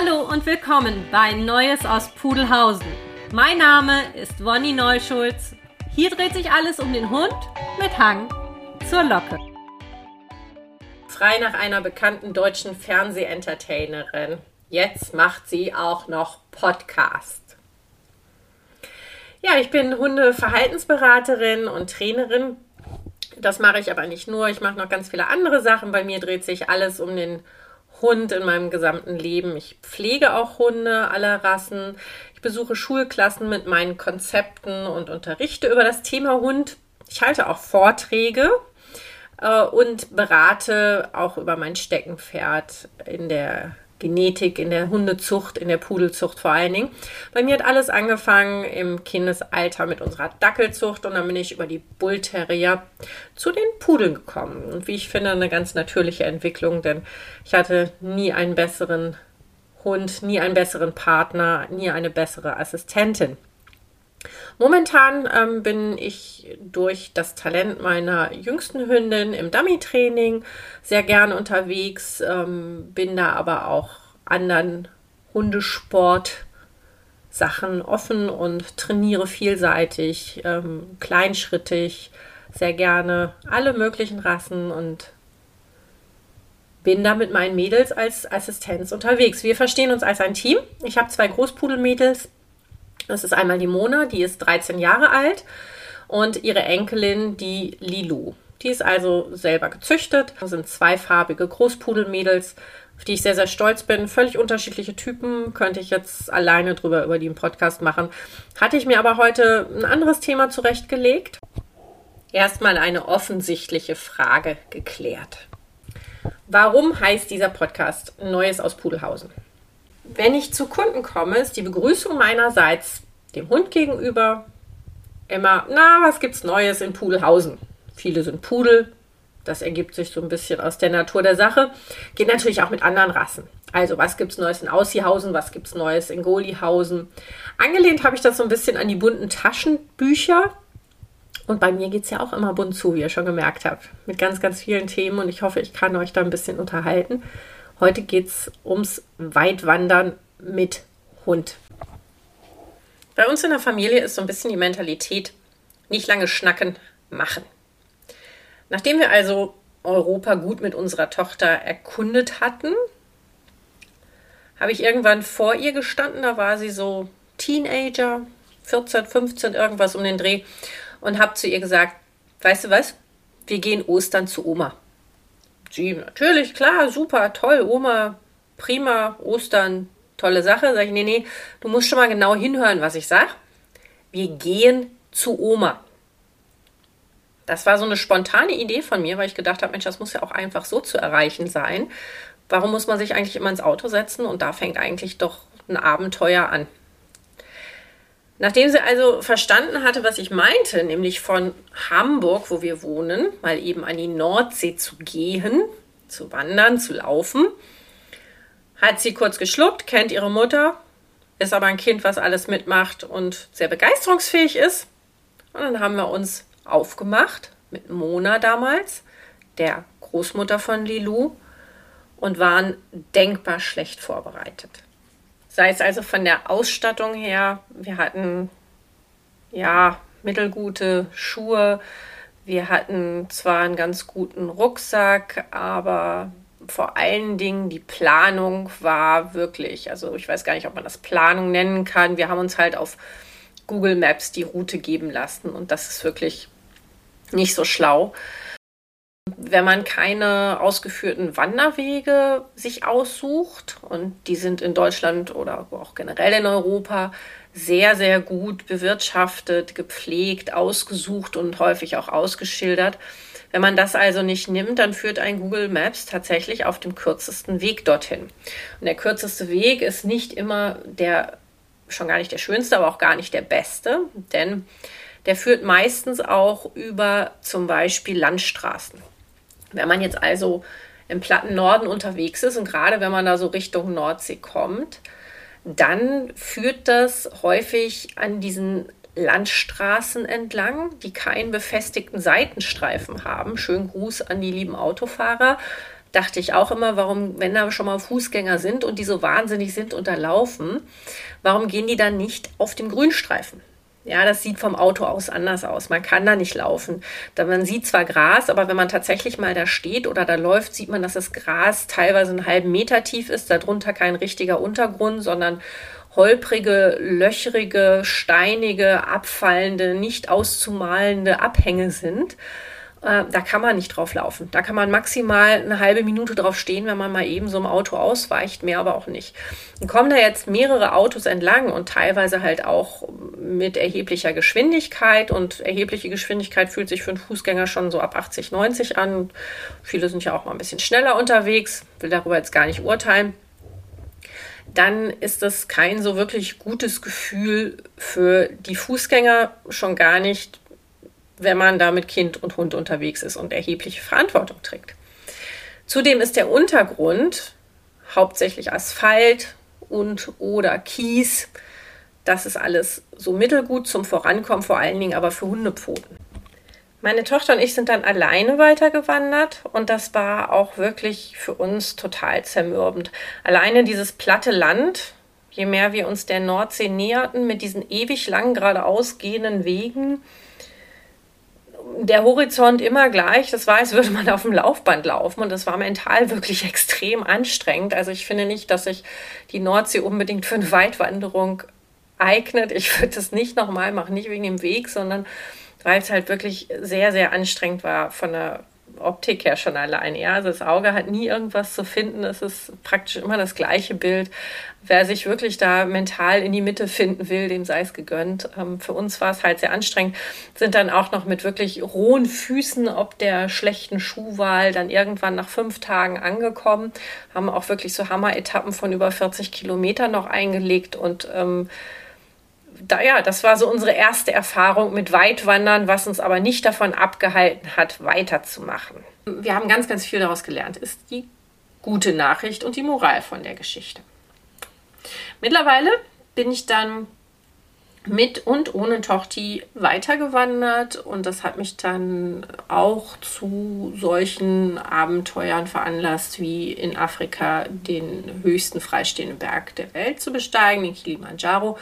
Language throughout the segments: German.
Hallo und willkommen bei Neues aus Pudelhausen. Mein Name ist Wonny Neuschulz. Hier dreht sich alles um den Hund mit Hang zur Locke. Frei nach einer bekannten deutschen Fernsehentertainerin. Jetzt macht sie auch noch Podcast. Ja, ich bin Hundeverhaltensberaterin und Trainerin. Das mache ich aber nicht nur. Ich mache noch ganz viele andere Sachen. Bei mir dreht sich alles um den Hund in meinem gesamten Leben. Ich pflege auch Hunde aller Rassen. Ich besuche Schulklassen mit meinen Konzepten und unterrichte über das Thema Hund. Ich halte auch Vorträge äh, und berate auch über mein Steckenpferd in der Genetik, in der Hundezucht, in der Pudelzucht vor allen Dingen. Bei mir hat alles angefangen im Kindesalter mit unserer Dackelzucht und dann bin ich über die Bullterrier zu den Pudeln gekommen. Und wie ich finde, eine ganz natürliche Entwicklung, denn ich hatte nie einen besseren Hund, nie einen besseren Partner, nie eine bessere Assistentin. Momentan ähm, bin ich durch das Talent meiner jüngsten Hündin im Dummy-Training sehr gern unterwegs, ähm, bin da aber auch anderen Hundesport-Sachen offen und trainiere vielseitig, ähm, kleinschrittig, sehr gerne alle möglichen Rassen und bin da mit meinen Mädels als Assistenz unterwegs. Wir verstehen uns als ein Team. Ich habe zwei Großpudelmädels, das ist einmal die Mona, die ist 13 Jahre alt und ihre Enkelin, die Lilu. Die ist also selber gezüchtet. Das sind zweifarbige Großpudelmädels, auf die ich sehr, sehr stolz bin. Völlig unterschiedliche Typen, könnte ich jetzt alleine drüber über die im Podcast machen. Hatte ich mir aber heute ein anderes Thema zurechtgelegt. Erstmal eine offensichtliche Frage geklärt. Warum heißt dieser Podcast Neues aus Pudelhausen? Wenn ich zu Kunden komme, ist die Begrüßung meinerseits dem Hund gegenüber immer, na, was gibt's Neues in Pudelhausen? Viele sind Pudel, das ergibt sich so ein bisschen aus der Natur der Sache. Geht natürlich auch mit anderen Rassen. Also, was gibt's Neues in Aussiehausen, was gibt's Neues in Golihausen? Angelehnt habe ich das so ein bisschen an die bunten Taschenbücher. Und bei mir geht es ja auch immer bunt zu, wie ihr schon gemerkt habt. Mit ganz, ganz vielen Themen und ich hoffe, ich kann euch da ein bisschen unterhalten. Heute geht es ums Weitwandern mit Hund. Bei uns in der Familie ist so ein bisschen die Mentalität, nicht lange schnacken, machen. Nachdem wir also Europa gut mit unserer Tochter erkundet hatten, habe ich irgendwann vor ihr gestanden, da war sie so Teenager, 14, 15, irgendwas um den Dreh, und habe zu ihr gesagt, weißt du was, wir gehen Ostern zu Oma. Sie, natürlich, klar, super, toll, Oma, prima, Ostern, tolle Sache. Sag ich, nee, nee, du musst schon mal genau hinhören, was ich sag. Wir gehen zu Oma. Das war so eine spontane Idee von mir, weil ich gedacht habe, Mensch, das muss ja auch einfach so zu erreichen sein. Warum muss man sich eigentlich immer ins Auto setzen? Und da fängt eigentlich doch ein Abenteuer an. Nachdem sie also verstanden hatte, was ich meinte, nämlich von Hamburg, wo wir wohnen, mal eben an die Nordsee zu gehen, zu wandern, zu laufen, hat sie kurz geschluckt, kennt ihre Mutter, ist aber ein Kind, was alles mitmacht und sehr begeisterungsfähig ist. Und dann haben wir uns aufgemacht mit Mona damals, der Großmutter von Lilou, und waren denkbar schlecht vorbereitet. Sei es also von der Ausstattung her, wir hatten ja mittelgute Schuhe, wir hatten zwar einen ganz guten Rucksack, aber vor allen Dingen die Planung war wirklich, also ich weiß gar nicht, ob man das Planung nennen kann. Wir haben uns halt auf Google Maps die Route geben lassen und das ist wirklich nicht so schlau wenn man keine ausgeführten Wanderwege sich aussucht, und die sind in Deutschland oder auch generell in Europa sehr, sehr gut bewirtschaftet, gepflegt, ausgesucht und häufig auch ausgeschildert. Wenn man das also nicht nimmt, dann führt ein Google Maps tatsächlich auf dem kürzesten Weg dorthin. Und der kürzeste Weg ist nicht immer der, schon gar nicht der schönste, aber auch gar nicht der beste, denn der führt meistens auch über zum Beispiel Landstraßen. Wenn man jetzt also im platten Norden unterwegs ist und gerade wenn man da so Richtung Nordsee kommt, dann führt das häufig an diesen Landstraßen entlang, die keinen befestigten Seitenstreifen haben. Schönen Gruß an die lieben Autofahrer. dachte ich auch immer, warum, wenn da schon mal Fußgänger sind und die so wahnsinnig sind und da laufen, warum gehen die dann nicht auf dem Grünstreifen? Ja, das sieht vom Auto aus anders aus. Man kann da nicht laufen. Man sieht zwar Gras, aber wenn man tatsächlich mal da steht oder da läuft, sieht man, dass das Gras teilweise einen halben Meter tief ist, darunter kein richtiger Untergrund, sondern holprige, löchrige, steinige, abfallende, nicht auszumalende Abhänge sind. Äh, da kann man nicht drauf laufen. Da kann man maximal eine halbe Minute drauf stehen, wenn man mal eben so im Auto ausweicht, mehr aber auch nicht. Dann kommen da jetzt mehrere Autos entlang und teilweise halt auch mit erheblicher Geschwindigkeit und erhebliche Geschwindigkeit fühlt sich für einen Fußgänger schon so ab 80, 90 an. Viele sind ja auch mal ein bisschen schneller unterwegs, will darüber jetzt gar nicht urteilen. Dann ist das kein so wirklich gutes Gefühl für die Fußgänger, schon gar nicht wenn man da mit Kind und Hund unterwegs ist und erhebliche Verantwortung trägt. Zudem ist der Untergrund hauptsächlich Asphalt und oder Kies. Das ist alles so mittelgut zum Vorankommen, vor allen Dingen aber für Hundepfoten. Meine Tochter und ich sind dann alleine weitergewandert und das war auch wirklich für uns total zermürbend. Alleine dieses platte Land, je mehr wir uns der Nordsee näherten, mit diesen ewig lang geradeaus gehenden Wegen, der Horizont immer gleich. Das war, als würde man auf dem Laufband laufen und das war mental wirklich extrem anstrengend. Also ich finde nicht, dass sich die Nordsee unbedingt für eine Weitwanderung eignet. Ich würde das nicht nochmal machen, nicht wegen dem Weg, sondern weil es halt wirklich sehr, sehr anstrengend war von der Optik her schon allein. Ja, also das Auge hat nie irgendwas zu finden. Es ist praktisch immer das gleiche Bild. Wer sich wirklich da mental in die Mitte finden will, dem sei es gegönnt. Ähm, für uns war es halt sehr anstrengend. Sind dann auch noch mit wirklich rohen Füßen ob der schlechten Schuhwahl dann irgendwann nach fünf Tagen angekommen. Haben auch wirklich so Hammer-Etappen von über 40 Kilometern noch eingelegt und ähm, da, ja, das war so unsere erste Erfahrung mit Weitwandern, was uns aber nicht davon abgehalten hat, weiterzumachen. Wir haben ganz, ganz viel daraus gelernt, ist die gute Nachricht und die Moral von der Geschichte. Mittlerweile bin ich dann mit und ohne Tochti weitergewandert und das hat mich dann auch zu solchen Abenteuern veranlasst, wie in Afrika den höchsten freistehenden Berg der Welt zu besteigen, den Kilimanjaro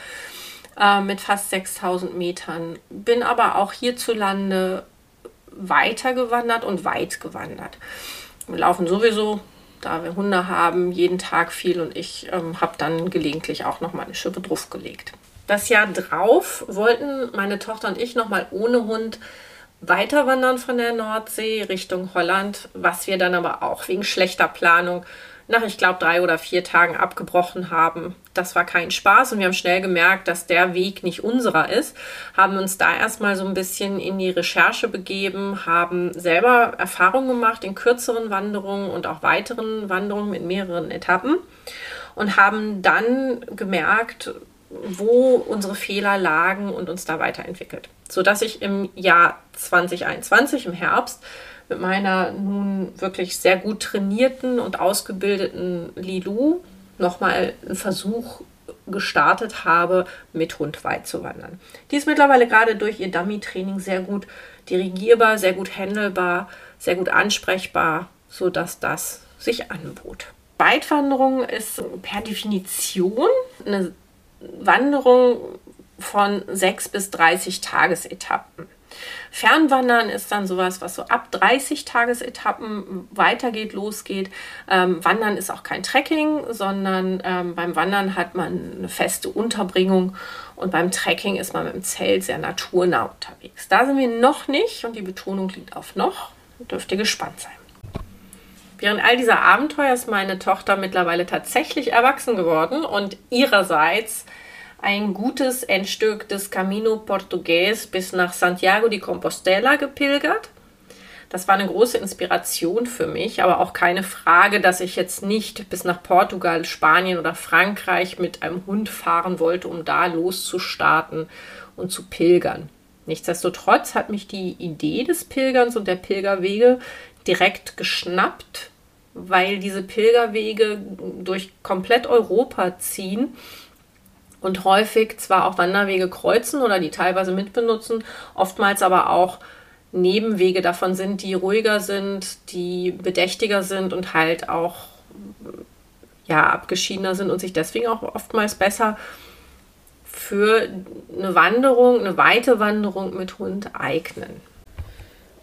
äh, mit fast 6000 Metern. Bin aber auch hierzulande weiter gewandert und weit gewandert. Wir laufen sowieso, da wir Hunde haben, jeden Tag viel und ich ähm, habe dann gelegentlich auch noch mal eine Schippe draufgelegt. Das Jahr drauf wollten meine Tochter und ich noch mal ohne Hund weiter wandern von der Nordsee Richtung Holland, was wir dann aber auch wegen schlechter Planung nach, ich glaube, drei oder vier Tagen abgebrochen haben. Das war kein Spaß und wir haben schnell gemerkt, dass der Weg nicht unserer ist, haben uns da erstmal so ein bisschen in die Recherche begeben, haben selber Erfahrungen gemacht in kürzeren Wanderungen und auch weiteren Wanderungen mit mehreren Etappen und haben dann gemerkt, wo unsere Fehler lagen und uns da weiterentwickelt. Sodass ich im Jahr 2021, im Herbst, mit meiner nun wirklich sehr gut trainierten und ausgebildeten Lilu nochmal einen Versuch gestartet habe, mit Hund weit zu wandern. Die ist mittlerweile gerade durch ihr Dummy-Training sehr gut dirigierbar, sehr gut handelbar, sehr gut ansprechbar, sodass das sich anbot. Weitwanderung ist per Definition eine Wanderung von 6 bis 30 Tagesetappen. Fernwandern ist dann sowas, was so ab 30 Tagesetappen weitergeht, losgeht. Ähm, Wandern ist auch kein Trekking, sondern ähm, beim Wandern hat man eine feste Unterbringung und beim Trekking ist man mit dem Zelt sehr naturnah unterwegs. Da sind wir noch nicht und die Betonung liegt auf noch. Dürft ihr gespannt sein. Während all dieser Abenteuer ist meine Tochter mittlerweile tatsächlich erwachsen geworden und ihrerseits ein gutes Endstück des Camino Portugues bis nach Santiago de Compostela gepilgert. Das war eine große Inspiration für mich, aber auch keine Frage, dass ich jetzt nicht bis nach Portugal, Spanien oder Frankreich mit einem Hund fahren wollte, um da loszustarten und zu pilgern. Nichtsdestotrotz hat mich die Idee des Pilgerns und der Pilgerwege direkt geschnappt, weil diese Pilgerwege durch komplett Europa ziehen und häufig zwar auch Wanderwege kreuzen oder die teilweise mitbenutzen, oftmals aber auch Nebenwege davon sind, die ruhiger sind, die bedächtiger sind und halt auch ja, abgeschiedener sind und sich deswegen auch oftmals besser für eine Wanderung, eine weite Wanderung mit Hund eignen.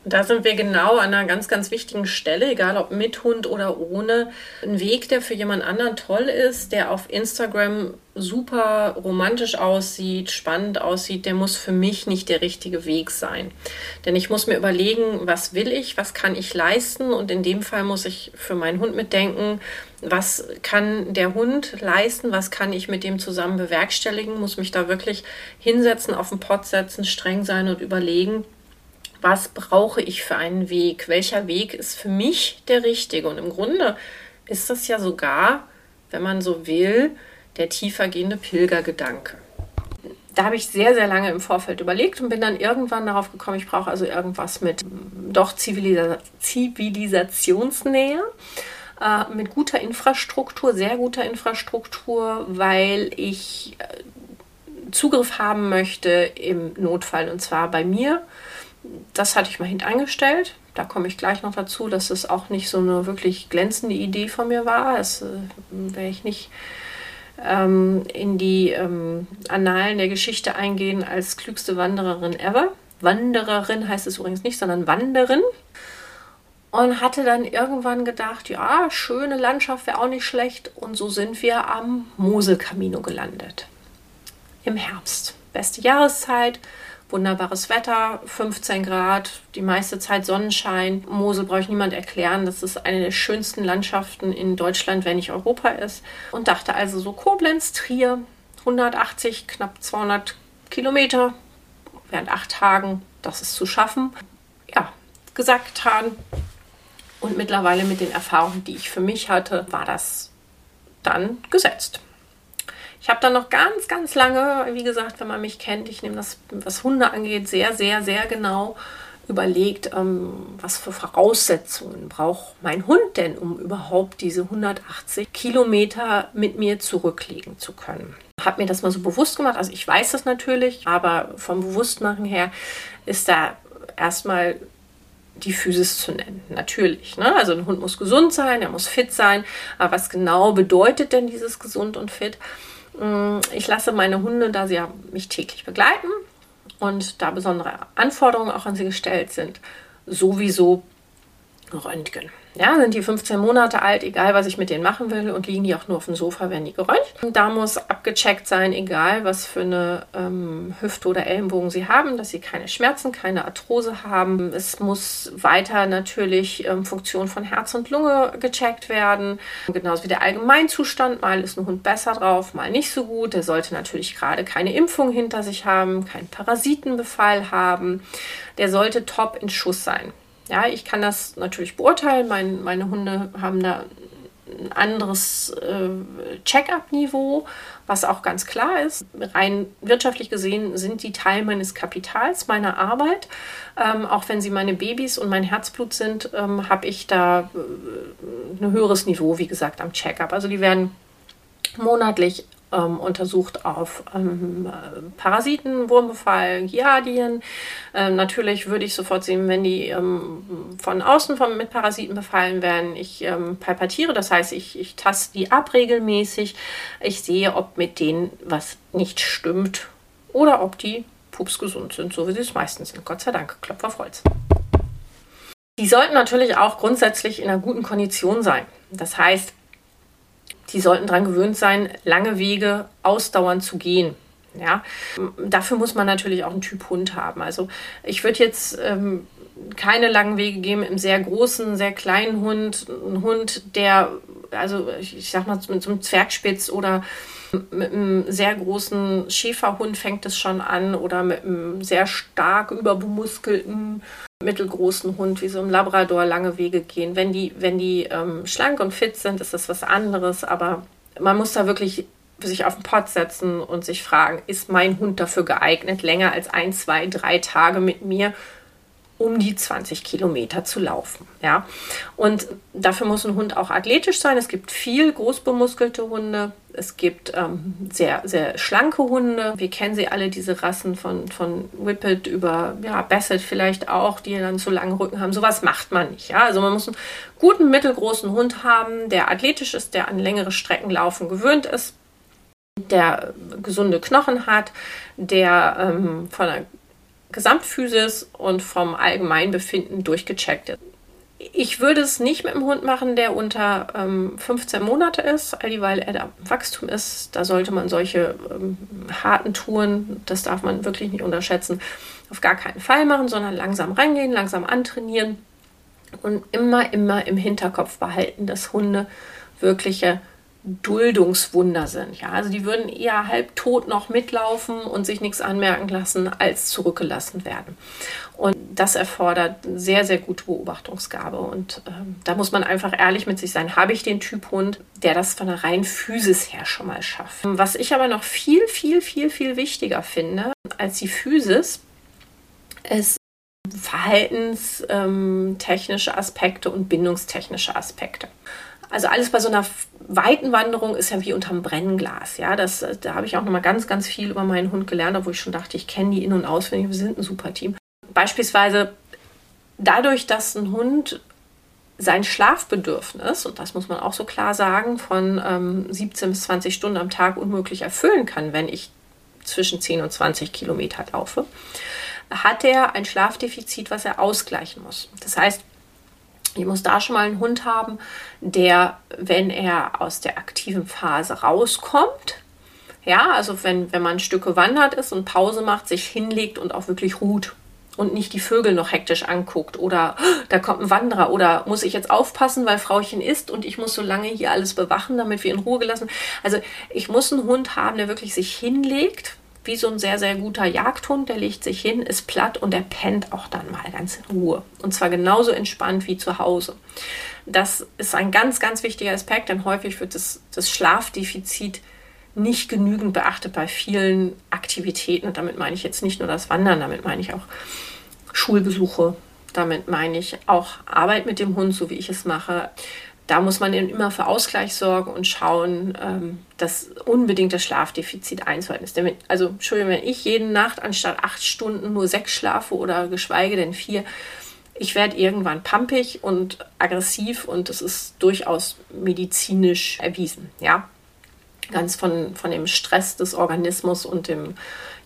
Da sind wir genau an einer ganz, ganz wichtigen Stelle, egal ob mit Hund oder ohne. Ein Weg, der für jemand anderen toll ist, der auf Instagram super romantisch aussieht, spannend aussieht, der muss für mich nicht der richtige Weg sein. Denn ich muss mir überlegen, was will ich, was kann ich leisten und in dem Fall muss ich für meinen Hund mitdenken, was kann der Hund leisten, was kann ich mit dem zusammen bewerkstelligen, muss mich da wirklich hinsetzen, auf den Pott setzen, streng sein und überlegen, was brauche ich für einen Weg, welcher Weg ist für mich der richtige. Und im Grunde ist das ja sogar, wenn man so will, der tiefergehende Pilgergedanke. Da habe ich sehr, sehr lange im Vorfeld überlegt und bin dann irgendwann darauf gekommen, ich brauche also irgendwas mit doch Zivilisa Zivilisationsnähe, äh, mit guter Infrastruktur, sehr guter Infrastruktur, weil ich äh, Zugriff haben möchte im Notfall und zwar bei mir das hatte ich mal hineingestellt. Da komme ich gleich noch dazu, dass es auch nicht so eine wirklich glänzende Idee von mir war. Es äh, wäre ich nicht ähm, in die ähm, Annalen der Geschichte eingehen als klügste Wandererin ever. Wandererin heißt es übrigens nicht, sondern Wanderin. Und hatte dann irgendwann gedacht, ja, schöne Landschaft wäre auch nicht schlecht. Und so sind wir am Moselkamino gelandet. Im Herbst. Beste Jahreszeit wunderbares Wetter, 15 Grad, die meiste Zeit Sonnenschein. Mosel brauche ich niemand erklären, dass es eine der schönsten Landschaften in Deutschland, wenn nicht Europa ist. Und dachte also so Koblenz, Trier, 180, knapp 200 Kilometer während acht Tagen, das ist zu schaffen. Ja, gesagt, getan. Und mittlerweile mit den Erfahrungen, die ich für mich hatte, war das dann gesetzt. Ich habe dann noch ganz, ganz lange, wie gesagt, wenn man mich kennt, ich nehme das, was Hunde angeht, sehr, sehr, sehr genau überlegt, ähm, was für Voraussetzungen braucht mein Hund denn, um überhaupt diese 180 Kilometer mit mir zurücklegen zu können. Habe mir das mal so bewusst gemacht. Also ich weiß das natürlich, aber vom Bewusstmachen her ist da erstmal die Physis zu nennen. Natürlich. Ne? Also ein Hund muss gesund sein, er muss fit sein. Aber was genau bedeutet denn dieses gesund und fit? Mm, ich lasse meine Hunde, da sie ja mich täglich begleiten und da besondere Anforderungen auch an sie gestellt sind, sowieso röntgen. Ja, sind die 15 Monate alt, egal was ich mit denen machen will und liegen die auch nur auf dem Sofa, werden die geröntgt. Da muss abgecheckt sein, egal was für eine ähm, Hüfte oder Ellenbogen sie haben, dass sie keine Schmerzen, keine Arthrose haben. Es muss weiter natürlich ähm, Funktion von Herz und Lunge gecheckt werden. Genauso wie der Allgemeinzustand. Mal ist ein Hund besser drauf, mal nicht so gut. Der sollte natürlich gerade keine Impfung hinter sich haben, keinen Parasitenbefall haben. Der sollte top in Schuss sein. Ja, ich kann das natürlich beurteilen. Mein, meine Hunde haben da ein anderes äh, Check-up-Niveau, was auch ganz klar ist. Rein wirtschaftlich gesehen sind die Teil meines Kapitals, meiner Arbeit. Ähm, auch wenn sie meine Babys und mein Herzblut sind, ähm, habe ich da äh, ein höheres Niveau, wie gesagt, am Check-up. Also die werden monatlich ähm, untersucht auf ähm, Parasiten, Wurmbefall, Giardien. Ähm, natürlich würde ich sofort sehen, wenn die ähm, von außen von, mit Parasiten befallen werden. Ich ähm, palpatiere, das heißt, ich, ich taste die ab regelmäßig. Ich sehe, ob mit denen was nicht stimmt oder ob die pups gesund sind, so wie sie es meistens sind. Gott sei Dank, Klopf auf. Die sollten natürlich auch grundsätzlich in einer guten Kondition sein. Das heißt, die sollten daran gewöhnt sein, lange Wege ausdauernd zu gehen. Ja, dafür muss man natürlich auch einen Typ Hund haben. Also ich würde jetzt ähm, keine langen Wege geben im sehr großen, sehr kleinen Hund. Ein Hund, der, also ich sag mal, mit so einem Zwergspitz oder mit einem sehr großen Schäferhund fängt es schon an oder mit einem sehr stark überbemuskelten mittelgroßen Hund wie so ein Labrador lange Wege gehen. Wenn die, wenn die ähm, schlank und fit sind, ist das was anderes, aber man muss da wirklich sich auf den Pott setzen und sich fragen, ist mein Hund dafür geeignet, länger als ein, zwei, drei Tage mit mir um die 20 Kilometer zu laufen. Ja? Und dafür muss ein Hund auch athletisch sein. Es gibt viel großbemuskelte Hunde. Es gibt ähm, sehr, sehr schlanke Hunde. Wir kennen sie alle, diese Rassen von, von Whippet über ja, Basset vielleicht auch, die dann zu langen Rücken haben. Sowas macht man nicht. Ja? Also man muss einen guten, mittelgroßen Hund haben, der athletisch ist, der an längere Strecken laufen gewöhnt ist, der gesunde Knochen hat, der ähm, von der Gesamtphysis und vom Allgemeinbefinden durchgecheckt ist. Ich würde es nicht mit einem Hund machen, der unter ähm, 15 Monate ist, weil er da Wachstum ist. Da sollte man solche ähm, harten Touren, das darf man wirklich nicht unterschätzen, auf gar keinen Fall machen, sondern langsam reingehen, langsam antrainieren und immer, immer im Hinterkopf behalten, dass Hunde wirkliche Duldungswunder sind. Ja, also die würden eher halbtot noch mitlaufen und sich nichts anmerken lassen, als zurückgelassen werden. Und das erfordert sehr, sehr gute Beobachtungsgabe. Und ähm, da muss man einfach ehrlich mit sich sein. Habe ich den Typ Hund, der das von der reinen Physis her schon mal schafft? Was ich aber noch viel, viel, viel, viel wichtiger finde als die Physis, ist verhaltenstechnische ähm, Aspekte und bindungstechnische Aspekte. Also alles bei so einer weiten Wanderung ist ja wie unterm Brennglas. Ja, das, da habe ich auch noch mal ganz, ganz viel über meinen Hund gelernt, obwohl ich schon dachte, ich kenne die in- und auswendig. Wir sind ein super Team. Beispielsweise dadurch, dass ein Hund sein Schlafbedürfnis, und das muss man auch so klar sagen, von ähm, 17 bis 20 Stunden am Tag unmöglich erfüllen kann, wenn ich zwischen 10 und 20 Kilometer laufe, hat er ein Schlafdefizit, was er ausgleichen muss. Das heißt, ich muss da schon mal einen Hund haben, der, wenn er aus der aktiven Phase rauskommt, ja, also wenn, wenn man Stücke wandert ist und Pause macht, sich hinlegt und auch wirklich ruht und nicht die Vögel noch hektisch anguckt oder oh, da kommt ein Wanderer oder muss ich jetzt aufpassen, weil Frauchen isst und ich muss so lange hier alles bewachen, damit wir in Ruhe gelassen. Also ich muss einen Hund haben, der wirklich sich hinlegt, wie so ein sehr, sehr guter Jagdhund. Der legt sich hin, ist platt und der pennt auch dann mal ganz in Ruhe. Und zwar genauso entspannt wie zu Hause. Das ist ein ganz, ganz wichtiger Aspekt, denn häufig wird das, das Schlafdefizit nicht genügend beachtet bei vielen Aktivitäten. Und damit meine ich jetzt nicht nur das Wandern, damit meine ich auch Schulbesuche, damit meine ich auch Arbeit mit dem Hund, so wie ich es mache da muss man immer für Ausgleich sorgen und schauen, ähm, dass unbedingt das Schlafdefizit einzuhalten ist. Denn, also, Entschuldigung, wenn ich jede Nacht anstatt acht Stunden nur sechs schlafe oder geschweige denn vier, ich werde irgendwann pampig und aggressiv und das ist durchaus medizinisch erwiesen. Ja, ganz von, von dem Stress des Organismus und dem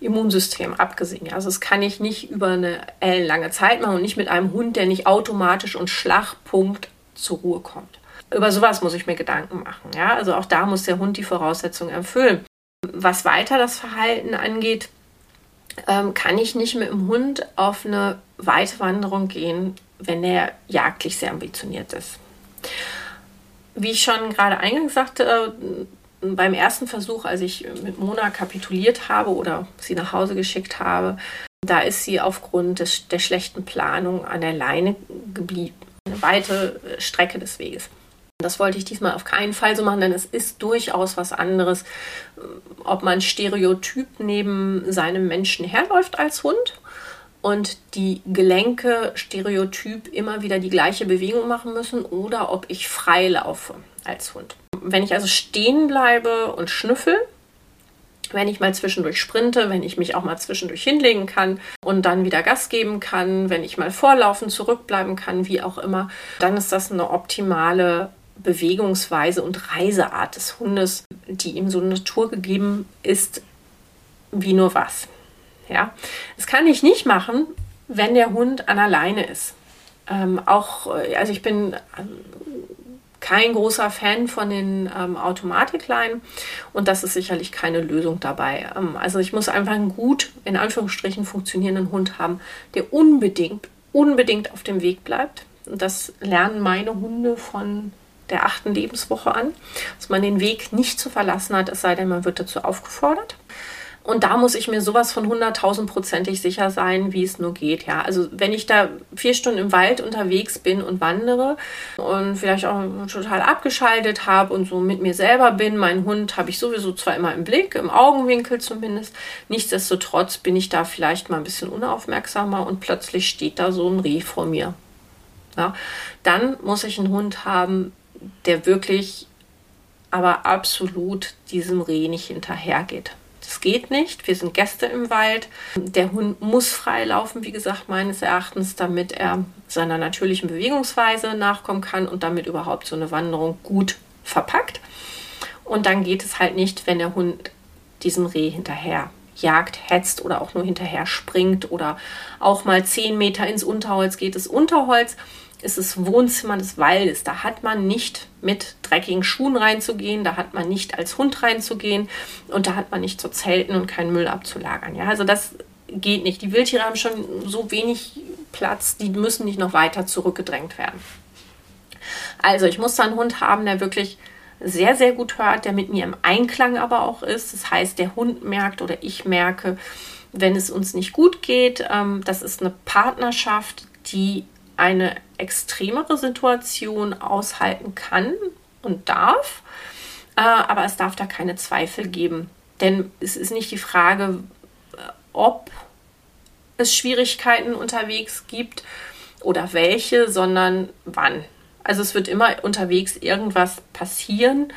Immunsystem abgesehen. Also das kann ich nicht über eine ellenlange Zeit machen und nicht mit einem Hund, der nicht automatisch und Schlagpunkt zur Ruhe kommt über sowas muss ich mir Gedanken machen. Ja? Also auch da muss der Hund die Voraussetzungen erfüllen. Was weiter das Verhalten angeht, ähm, kann ich nicht mit dem Hund auf eine Weitwanderung gehen, wenn er jagdlich sehr ambitioniert ist. Wie ich schon gerade eingangs sagte, äh, beim ersten Versuch, als ich mit Mona kapituliert habe oder sie nach Hause geschickt habe, da ist sie aufgrund des, der schlechten Planung an der Leine geblieben. Eine weite Strecke des Weges. Das wollte ich diesmal auf keinen Fall so machen, denn es ist durchaus was anderes, ob man stereotyp neben seinem Menschen herläuft als Hund und die Gelenke stereotyp immer wieder die gleiche Bewegung machen müssen oder ob ich frei laufe als Hund. Wenn ich also stehen bleibe und schnüffel, wenn ich mal zwischendurch sprinte, wenn ich mich auch mal zwischendurch hinlegen kann und dann wieder Gas geben kann, wenn ich mal vorlaufen, zurückbleiben kann, wie auch immer, dann ist das eine optimale Bewegungsweise und Reiseart des Hundes, die ihm so naturgegeben ist, wie nur was. Ja, das kann ich nicht machen, wenn der Hund an alleine ist. Ähm, auch, äh, also ich bin ähm, kein großer Fan von den ähm, Automatikleinen und das ist sicherlich keine Lösung dabei. Ähm, also ich muss einfach einen gut, in Anführungsstrichen, funktionierenden Hund haben, der unbedingt, unbedingt auf dem Weg bleibt. Und das lernen meine Hunde von der achten Lebenswoche an, dass man den Weg nicht zu verlassen hat, es sei denn, man wird dazu aufgefordert. Und da muss ich mir sowas von hunderttausendprozentig sicher sein, wie es nur geht. Ja, also wenn ich da vier Stunden im Wald unterwegs bin und wandere und vielleicht auch total abgeschaltet habe und so mit mir selber bin, meinen Hund habe ich sowieso zwar immer im Blick, im Augenwinkel zumindest. Nichtsdestotrotz bin ich da vielleicht mal ein bisschen unaufmerksamer und plötzlich steht da so ein Reh vor mir. Ja, dann muss ich einen Hund haben, der wirklich aber absolut diesem Reh nicht hinterhergeht. Das geht nicht. Wir sind Gäste im Wald. Der Hund muss frei laufen, wie gesagt, meines Erachtens, damit er seiner natürlichen Bewegungsweise nachkommen kann und damit überhaupt so eine Wanderung gut verpackt. Und dann geht es halt nicht, wenn der Hund diesem Reh hinterher jagt, hetzt oder auch nur hinterher springt oder auch mal zehn Meter ins Unterholz geht. Das Unterholz ist das Wohnzimmer des Waldes. Da hat man nicht mit dreckigen Schuhen reinzugehen, da hat man nicht als Hund reinzugehen und da hat man nicht zu zelten und keinen Müll abzulagern. Ja, also das geht nicht. Die Wildtiere haben schon so wenig Platz, die müssen nicht noch weiter zurückgedrängt werden. Also ich muss da einen Hund haben, der wirklich sehr, sehr gut hört, der mit mir im Einklang aber auch ist. Das heißt, der Hund merkt oder ich merke, wenn es uns nicht gut geht. Ähm, das ist eine Partnerschaft, die eine extremere Situation aushalten kann und darf, äh, aber es darf da keine Zweifel geben. Denn es ist nicht die Frage, äh, ob es Schwierigkeiten unterwegs gibt oder welche, sondern wann. Also es wird immer unterwegs irgendwas passieren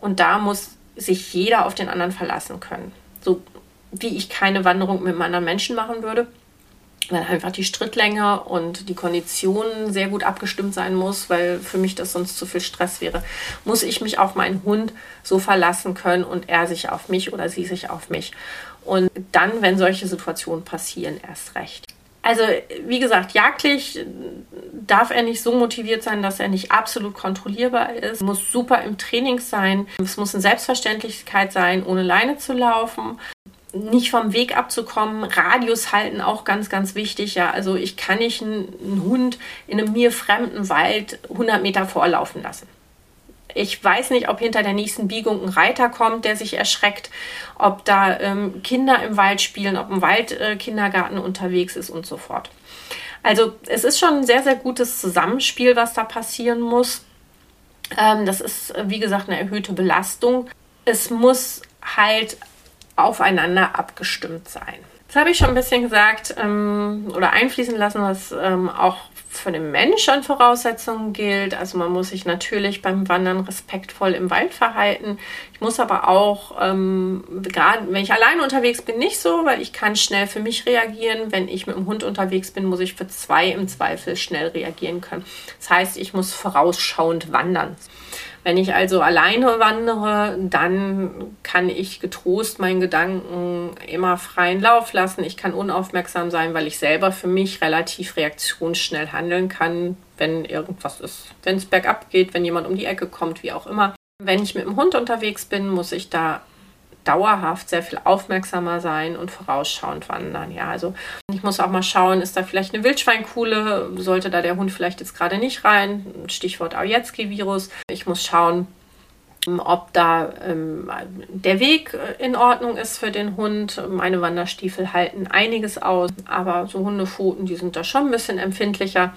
und da muss sich jeder auf den anderen verlassen können. So wie ich keine Wanderung mit einem anderen Menschen machen würde, weil einfach die Strittlänge und die Kondition sehr gut abgestimmt sein muss, weil für mich das sonst zu viel Stress wäre, muss ich mich auf meinen Hund so verlassen können und er sich auf mich oder sie sich auf mich. Und dann, wenn solche Situationen passieren, erst recht. Also, wie gesagt, jagdlich darf er nicht so motiviert sein, dass er nicht absolut kontrollierbar ist. Muss super im Training sein. Es muss eine Selbstverständlichkeit sein, ohne Leine zu laufen nicht vom Weg abzukommen. Radius halten auch ganz, ganz wichtig. Ja, also ich kann nicht einen, Hund in einem mir fremden Wald 100 Meter vorlaufen lassen. Ich weiß nicht, ob hinter der nächsten Biegung ein Reiter kommt, der sich erschreckt, ob da ähm, Kinder im Wald spielen, ob ein Waldkindergarten äh, unterwegs ist und so fort. Also es ist schon ein sehr, sehr gutes Zusammenspiel, was da passieren muss. Ähm, das ist, wie gesagt, eine erhöhte Belastung. Es muss halt aufeinander abgestimmt sein. Das habe ich schon ein bisschen gesagt ähm, oder einfließen lassen, was ähm, auch für den Mensch an Voraussetzungen gilt. Also man muss sich natürlich beim Wandern respektvoll im Wald verhalten. Ich muss aber auch, ähm, gerade wenn ich alleine unterwegs bin, nicht so, weil ich kann schnell für mich reagieren. Wenn ich mit dem Hund unterwegs bin, muss ich für zwei im Zweifel schnell reagieren können. Das heißt, ich muss vorausschauend wandern. Wenn ich also alleine wandere, dann kann ich getrost meinen Gedanken immer freien Lauf lassen. Ich kann unaufmerksam sein, weil ich selber für mich relativ reaktionsschnell handeln kann, wenn irgendwas ist. Wenn es bergab geht, wenn jemand um die Ecke kommt, wie auch immer. Wenn ich mit dem Hund unterwegs bin, muss ich da dauerhaft sehr viel aufmerksamer sein und vorausschauend wandern. Ja, also ich muss auch mal schauen, ist da vielleicht eine Wildschweinkuhle? Sollte da der Hund vielleicht jetzt gerade nicht rein? Stichwort Aujetski-Virus. Ich muss schauen, ob da ähm, der Weg in Ordnung ist für den Hund. Meine Wanderstiefel halten einiges aus, aber so Hundepfoten, die sind da schon ein bisschen empfindlicher.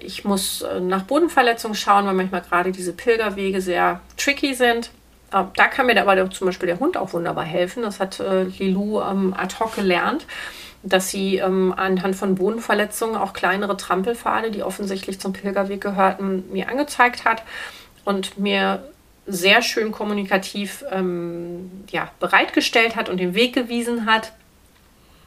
Ich muss äh, nach Bodenverletzungen schauen, weil manchmal gerade diese Pilgerwege sehr tricky sind. Äh, da kann mir aber zum Beispiel der Hund auch wunderbar helfen. Das hat äh, Lilou ähm, ad hoc gelernt, dass sie ähm, anhand von Bodenverletzungen auch kleinere Trampelpfade, die offensichtlich zum Pilgerweg gehörten, mir angezeigt hat und mir sehr schön kommunikativ ähm, ja, bereitgestellt hat und den Weg gewiesen hat.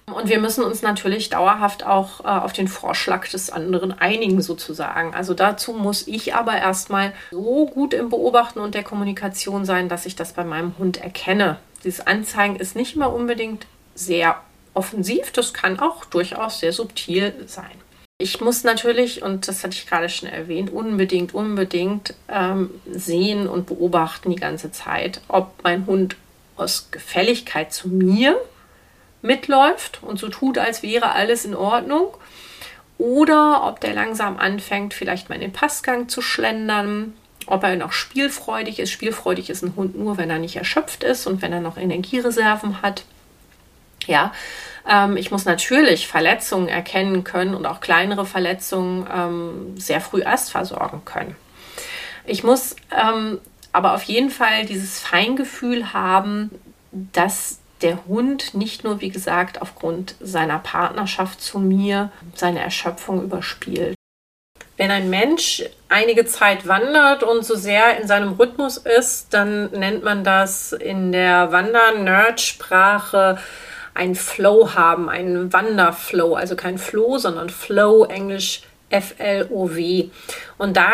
Und wir müssen uns natürlich dauerhaft auch äh, auf den Vorschlag des anderen einigen, sozusagen. Also dazu muss ich aber erstmal so gut im Beobachten und der Kommunikation sein, dass ich das bei meinem Hund erkenne. Dieses Anzeigen ist nicht immer unbedingt sehr offensiv, das kann auch durchaus sehr subtil sein. Ich muss natürlich, und das hatte ich gerade schon erwähnt, unbedingt, unbedingt ähm, sehen und beobachten die ganze Zeit, ob mein Hund aus Gefälligkeit zu mir mitläuft und so tut, als wäre alles in Ordnung. Oder ob der langsam anfängt, vielleicht mal in den Passgang zu schlendern, ob er noch spielfreudig ist. Spielfreudig ist ein Hund nur, wenn er nicht erschöpft ist und wenn er noch Energiereserven hat. Ja, ähm, ich muss natürlich Verletzungen erkennen können und auch kleinere Verletzungen ähm, sehr früh erst versorgen können. Ich muss ähm, aber auf jeden Fall dieses Feingefühl haben, dass der Hund nicht nur, wie gesagt, aufgrund seiner Partnerschaft zu mir seine Erschöpfung überspielt. Wenn ein Mensch einige Zeit wandert und so sehr in seinem Rhythmus ist, dann nennt man das in der Wander-Nerd-Sprache ein Flow haben, einen Wanderflow, also kein Flow, sondern Flow, Englisch F-L-O-W. Und da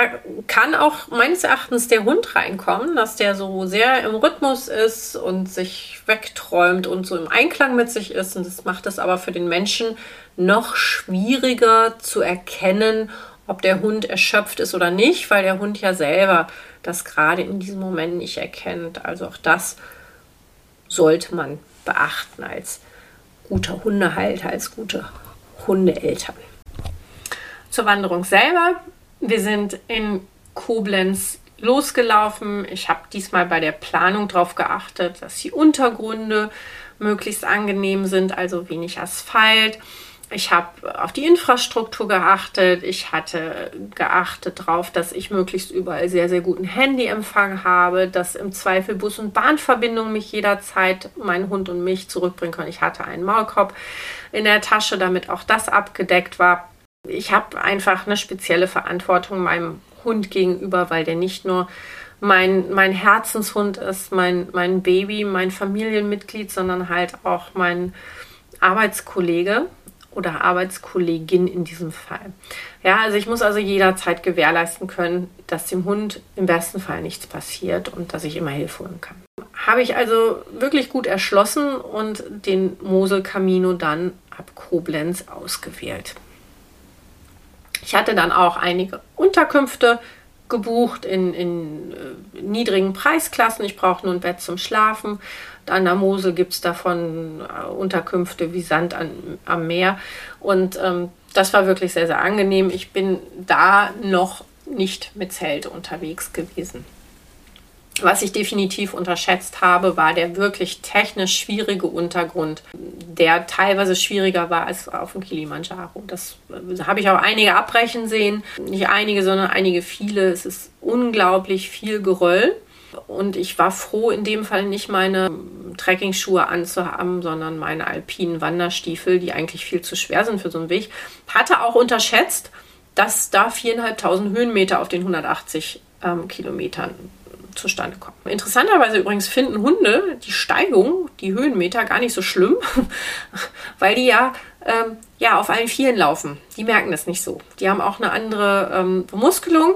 kann auch meines Erachtens der Hund reinkommen, dass der so sehr im Rhythmus ist und sich wegträumt und so im Einklang mit sich ist. Und das macht es aber für den Menschen noch schwieriger zu erkennen, ob der Hund erschöpft ist oder nicht, weil der Hund ja selber das gerade in diesem Moment nicht erkennt. Also auch das sollte man beachten als guter Hundehalter, als gute Hundeeltern. Zur Wanderung selber. Wir sind in Koblenz losgelaufen. Ich habe diesmal bei der Planung darauf geachtet, dass die Untergründe möglichst angenehm sind, also wenig Asphalt. Ich habe auf die Infrastruktur geachtet. Ich hatte geachtet darauf, dass ich möglichst überall sehr, sehr guten Handyempfang habe, dass im Zweifel Bus- und Bahnverbindungen mich jederzeit mein Hund und mich zurückbringen können. Ich hatte einen Maulkorb in der Tasche, damit auch das abgedeckt war. Ich habe einfach eine spezielle Verantwortung meinem Hund gegenüber, weil der nicht nur mein, mein Herzenshund ist, mein, mein Baby, mein Familienmitglied, sondern halt auch mein Arbeitskollege oder Arbeitskollegin in diesem Fall. Ja, also ich muss also jederzeit gewährleisten können, dass dem Hund im besten Fall nichts passiert und dass ich immer Hilfe holen kann. Habe ich also wirklich gut erschlossen und den Mosel Camino dann ab Koblenz ausgewählt. Ich hatte dann auch einige Unterkünfte gebucht in, in äh, niedrigen Preisklassen. Ich brauche nur ein Bett zum Schlafen. An der Mosel gibt es davon äh, Unterkünfte wie Sand an, am Meer. Und ähm, das war wirklich sehr, sehr angenehm. Ich bin da noch nicht mit Zelt unterwegs gewesen. Was ich definitiv unterschätzt habe, war der wirklich technisch schwierige Untergrund, der teilweise schwieriger war als auf dem Kilimanjaro. Das äh, habe ich auch einige abbrechen sehen. Nicht einige, sondern einige viele. Es ist unglaublich viel Geröll. Und ich war froh, in dem Fall nicht meine Trekkingschuhe anzuhaben, sondern meine alpinen Wanderstiefel, die eigentlich viel zu schwer sind für so einen Weg. Hatte auch unterschätzt, dass da 4.500 Höhenmeter auf den 180 ähm, Kilometern zustande kommen. Interessanterweise übrigens finden Hunde die Steigung, die Höhenmeter gar nicht so schlimm, weil die ja, ähm, ja auf allen Vieren laufen. Die merken das nicht so. Die haben auch eine andere ähm, Bemuskelung.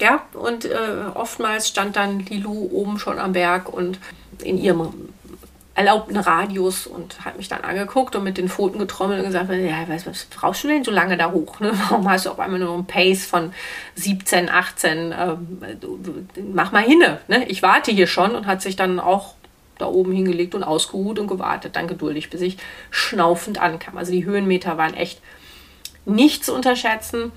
Ja, und äh, oftmals stand dann Lilu oben schon am Berg und in ihrem erlaubten Radius und hat mich dann angeguckt und mit den Pfoten getrommelt und gesagt, ja, was, was brauchst du denn so lange da hoch? Ne? Warum hast du auf einmal nur ein Pace von 17, 18? Ähm, mach mal hinne. Ne? Ich warte hier schon und hat sich dann auch da oben hingelegt und ausgeruht und gewartet, dann geduldig, bis ich schnaufend ankam. Also die Höhenmeter waren echt nicht zu unterschätzen.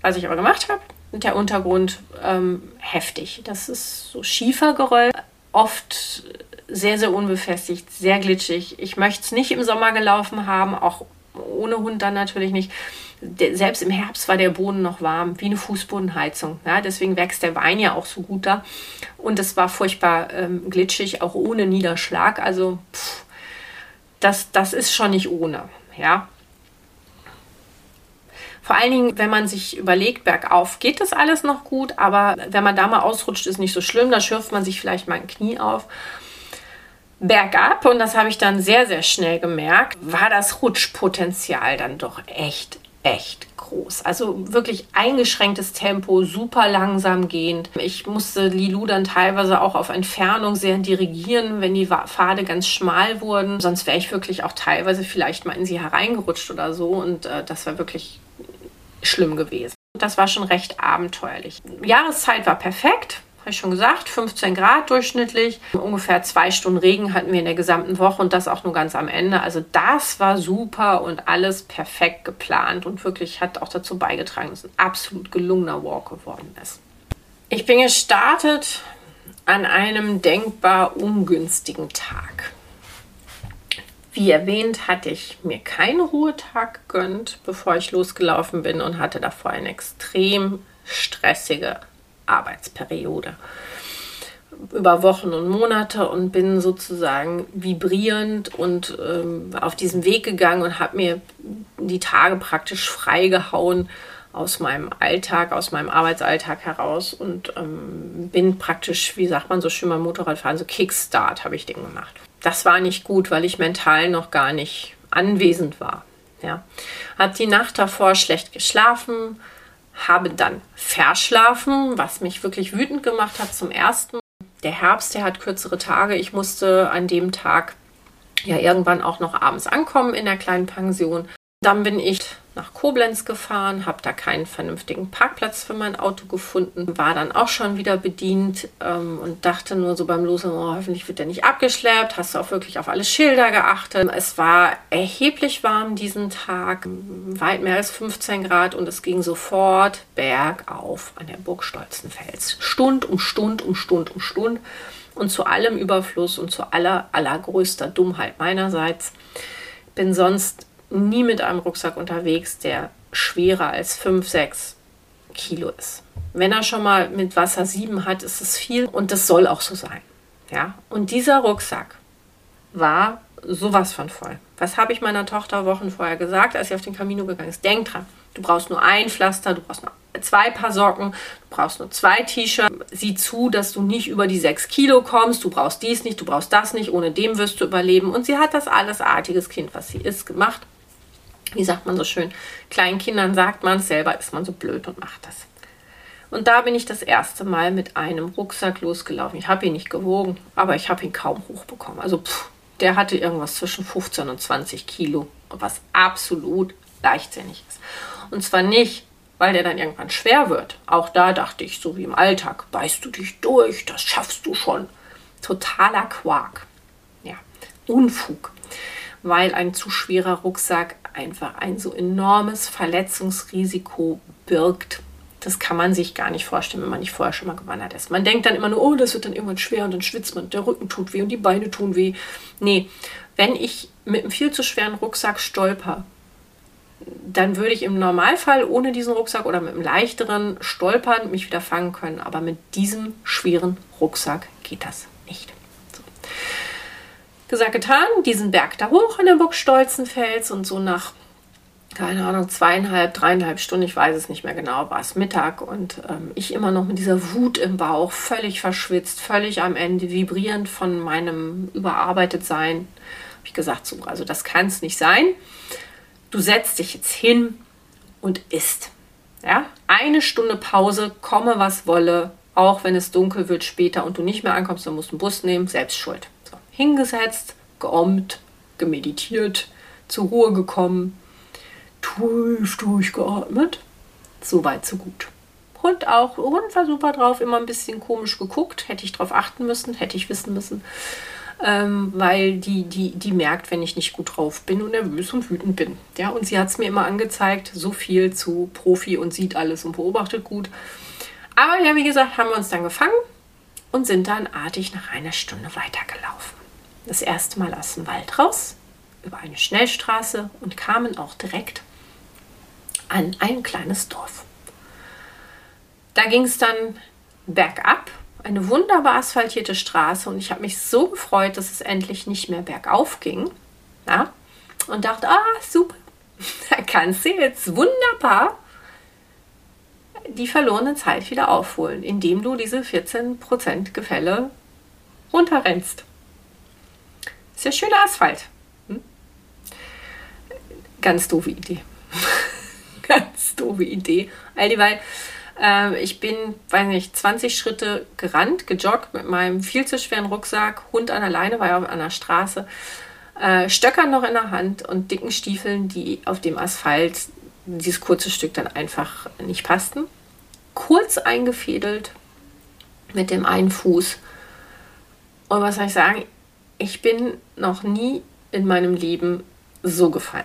Was ich aber gemacht habe, der Untergrund ähm, heftig. Das ist so Schiefergeröll, oft sehr, sehr unbefestigt, sehr glitschig. Ich möchte es nicht im Sommer gelaufen haben, auch ohne Hund dann natürlich nicht. Selbst im Herbst war der Boden noch warm, wie eine Fußbodenheizung. Ja, deswegen wächst der Wein ja auch so gut da. Und es war furchtbar ähm, glitschig, auch ohne Niederschlag. Also pff, das, das ist schon nicht ohne. Ja, vor allen Dingen, wenn man sich überlegt, bergauf geht das alles noch gut, aber wenn man da mal ausrutscht, ist nicht so schlimm. Da schürft man sich vielleicht mal ein Knie auf bergab, und das habe ich dann sehr, sehr schnell gemerkt, war das Rutschpotenzial dann doch echt, echt groß. Also wirklich eingeschränktes Tempo, super langsam gehend. Ich musste Lilu dann teilweise auch auf Entfernung sehr dirigieren, wenn die Pfade ganz schmal wurden. Sonst wäre ich wirklich auch teilweise vielleicht mal in sie hereingerutscht oder so. Und äh, das war wirklich schlimm gewesen. Das war schon recht abenteuerlich. Jahreszeit war perfekt habe ich schon gesagt, 15 Grad durchschnittlich. Ungefähr zwei Stunden Regen hatten wir in der gesamten Woche und das auch nur ganz am Ende. Also das war super und alles perfekt geplant und wirklich hat auch dazu beigetragen, dass ein absolut gelungener Walk geworden ist. Ich bin gestartet an einem denkbar ungünstigen Tag. Wie erwähnt, hatte ich mir keinen Ruhetag gegönnt, bevor ich losgelaufen bin und hatte davor eine extrem stressige Arbeitsperiode über Wochen und Monate und bin sozusagen vibrierend und ähm, auf diesen Weg gegangen und habe mir die Tage praktisch freigehauen aus meinem Alltag, aus meinem Arbeitsalltag heraus und ähm, bin praktisch, wie sagt man so schön beim Motorradfahren, so Kickstart habe ich den gemacht. Das war nicht gut, weil ich mental noch gar nicht anwesend war. Ja. Habe die Nacht davor schlecht geschlafen, habe dann verschlafen, was mich wirklich wütend gemacht hat zum ersten. Der Herbst, der hat kürzere Tage. Ich musste an dem Tag ja irgendwann auch noch abends ankommen in der kleinen Pension. Dann bin ich nach Koblenz gefahren, habe da keinen vernünftigen Parkplatz für mein Auto gefunden, war dann auch schon wieder bedient ähm, und dachte nur so beim Losen, oh, hoffentlich wird der nicht abgeschleppt, hast du auch wirklich auf alle Schilder geachtet. Es war erheblich warm diesen Tag, weit mehr als 15 Grad und es ging sofort bergauf an der Burg Stolzenfels. Stund um Stund um Stund um Stund und zu allem Überfluss und zu aller allergrößter Dummheit meinerseits. Bin sonst nie mit einem Rucksack unterwegs, der schwerer als 5, 6 Kilo ist. Wenn er schon mal mit Wasser 7 hat, ist es viel und das soll auch so sein. Ja? Und dieser Rucksack war sowas von voll. Was habe ich meiner Tochter Wochen vorher gesagt, als sie auf den Camino gegangen ist? Denk dran, du brauchst nur ein Pflaster, du brauchst nur zwei Paar Socken, du brauchst nur zwei T-Shirts. Sieh zu, dass du nicht über die sechs Kilo kommst. Du brauchst dies nicht, du brauchst das nicht. Ohne dem wirst du überleben. Und sie hat das alles artiges Kind, was sie ist, gemacht wie sagt man so schön, kleinen Kindern sagt man es, selber ist man so blöd und macht das. Und da bin ich das erste Mal mit einem Rucksack losgelaufen. Ich habe ihn nicht gewogen, aber ich habe ihn kaum hochbekommen. Also pff, der hatte irgendwas zwischen 15 und 20 Kilo, was absolut leichtsinnig ist. Und zwar nicht, weil der dann irgendwann schwer wird. Auch da dachte ich, so wie im Alltag, beißt du dich durch, das schaffst du schon. Totaler Quark. Ja, Unfug. Weil ein zu schwerer Rucksack einfach ein so enormes Verletzungsrisiko birgt. Das kann man sich gar nicht vorstellen, wenn man nicht vorher schon mal gewandert ist. Man denkt dann immer nur, oh, das wird dann irgendwann schwer und dann schwitzt man, der Rücken tut weh und die Beine tun weh. Nee, wenn ich mit einem viel zu schweren Rucksack stolper, dann würde ich im Normalfall ohne diesen Rucksack oder mit einem leichteren Stolpern mich wieder fangen können. Aber mit diesem schweren Rucksack geht das nicht. So. Gesagt, getan, diesen Berg da hoch in der Burg Stolzenfels und so nach, keine Ahnung, zweieinhalb, dreieinhalb Stunden, ich weiß es nicht mehr genau, war es Mittag und ähm, ich immer noch mit dieser Wut im Bauch, völlig verschwitzt, völlig am Ende, vibrierend von meinem überarbeitet sein. Habe ich gesagt, so, also das kann es nicht sein. Du setzt dich jetzt hin und isst. Ja, eine Stunde Pause, komme was wolle, auch wenn es dunkel wird später und du nicht mehr ankommst, dann musst du einen Bus nehmen, selbst schuld hingesetzt, geommt, gemeditiert, zur Ruhe gekommen, tief durchgeatmet. So weit, so gut. Hund auch. Hund war super drauf, immer ein bisschen komisch geguckt. Hätte ich darauf achten müssen, hätte ich wissen müssen. Ähm, weil die, die, die merkt, wenn ich nicht gut drauf bin und nervös und wütend bin. Ja, und sie hat es mir immer angezeigt, so viel zu Profi und sieht alles und beobachtet gut. Aber ja, wie gesagt, haben wir uns dann gefangen und sind dann artig nach einer Stunde weitergelaufen das erste Mal aus dem Wald raus, über eine Schnellstraße und kamen auch direkt an ein kleines Dorf. Da ging es dann bergab, eine wunderbar asphaltierte Straße und ich habe mich so gefreut, dass es endlich nicht mehr bergauf ging. Ja? Und dachte, ah, super, da kannst du jetzt wunderbar die verlorene Zeit wieder aufholen, indem du diese 14% Gefälle runterrennst. Ist ja schöner Asphalt. Hm? Ganz doofe Idee. Ganz doofe Idee. All dieweil, äh, ich bin, weiß nicht, 20 Schritte gerannt, gejoggt mit meinem viel zu schweren Rucksack, Hund an der Leine, war ja an der Straße, äh, Stöckern noch in der Hand und dicken Stiefeln, die auf dem Asphalt dieses kurze Stück dann einfach nicht passten. Kurz eingefädelt mit dem einen Fuß. Und was soll ich sagen? Ich bin noch nie in meinem Leben so gefallen.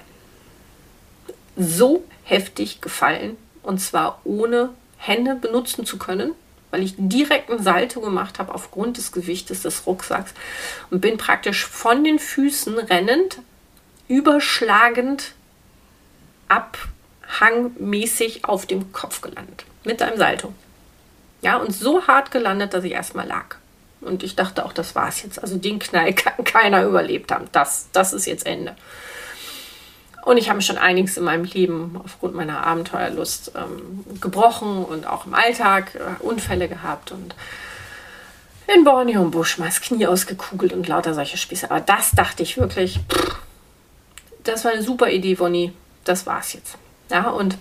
So heftig gefallen und zwar ohne Hände benutzen zu können, weil ich direkt einen Salto gemacht habe aufgrund des Gewichtes des Rucksacks und bin praktisch von den Füßen rennend überschlagend abhangmäßig auf dem Kopf gelandet. Mit einem Salto. Ja, und so hart gelandet, dass ich erstmal lag. Und ich dachte auch, das war's jetzt. Also den Knall kann keiner überlebt haben. Das, das ist jetzt Ende. Und ich habe schon einiges in meinem Leben aufgrund meiner Abenteuerlust ähm, gebrochen und auch im Alltag äh, Unfälle gehabt und in Borneo im Busch mal das Knie ausgekugelt und lauter solche Spieße. Aber das dachte ich wirklich, pff, das war eine super Idee, Bonnie. Das war's jetzt. Ja, und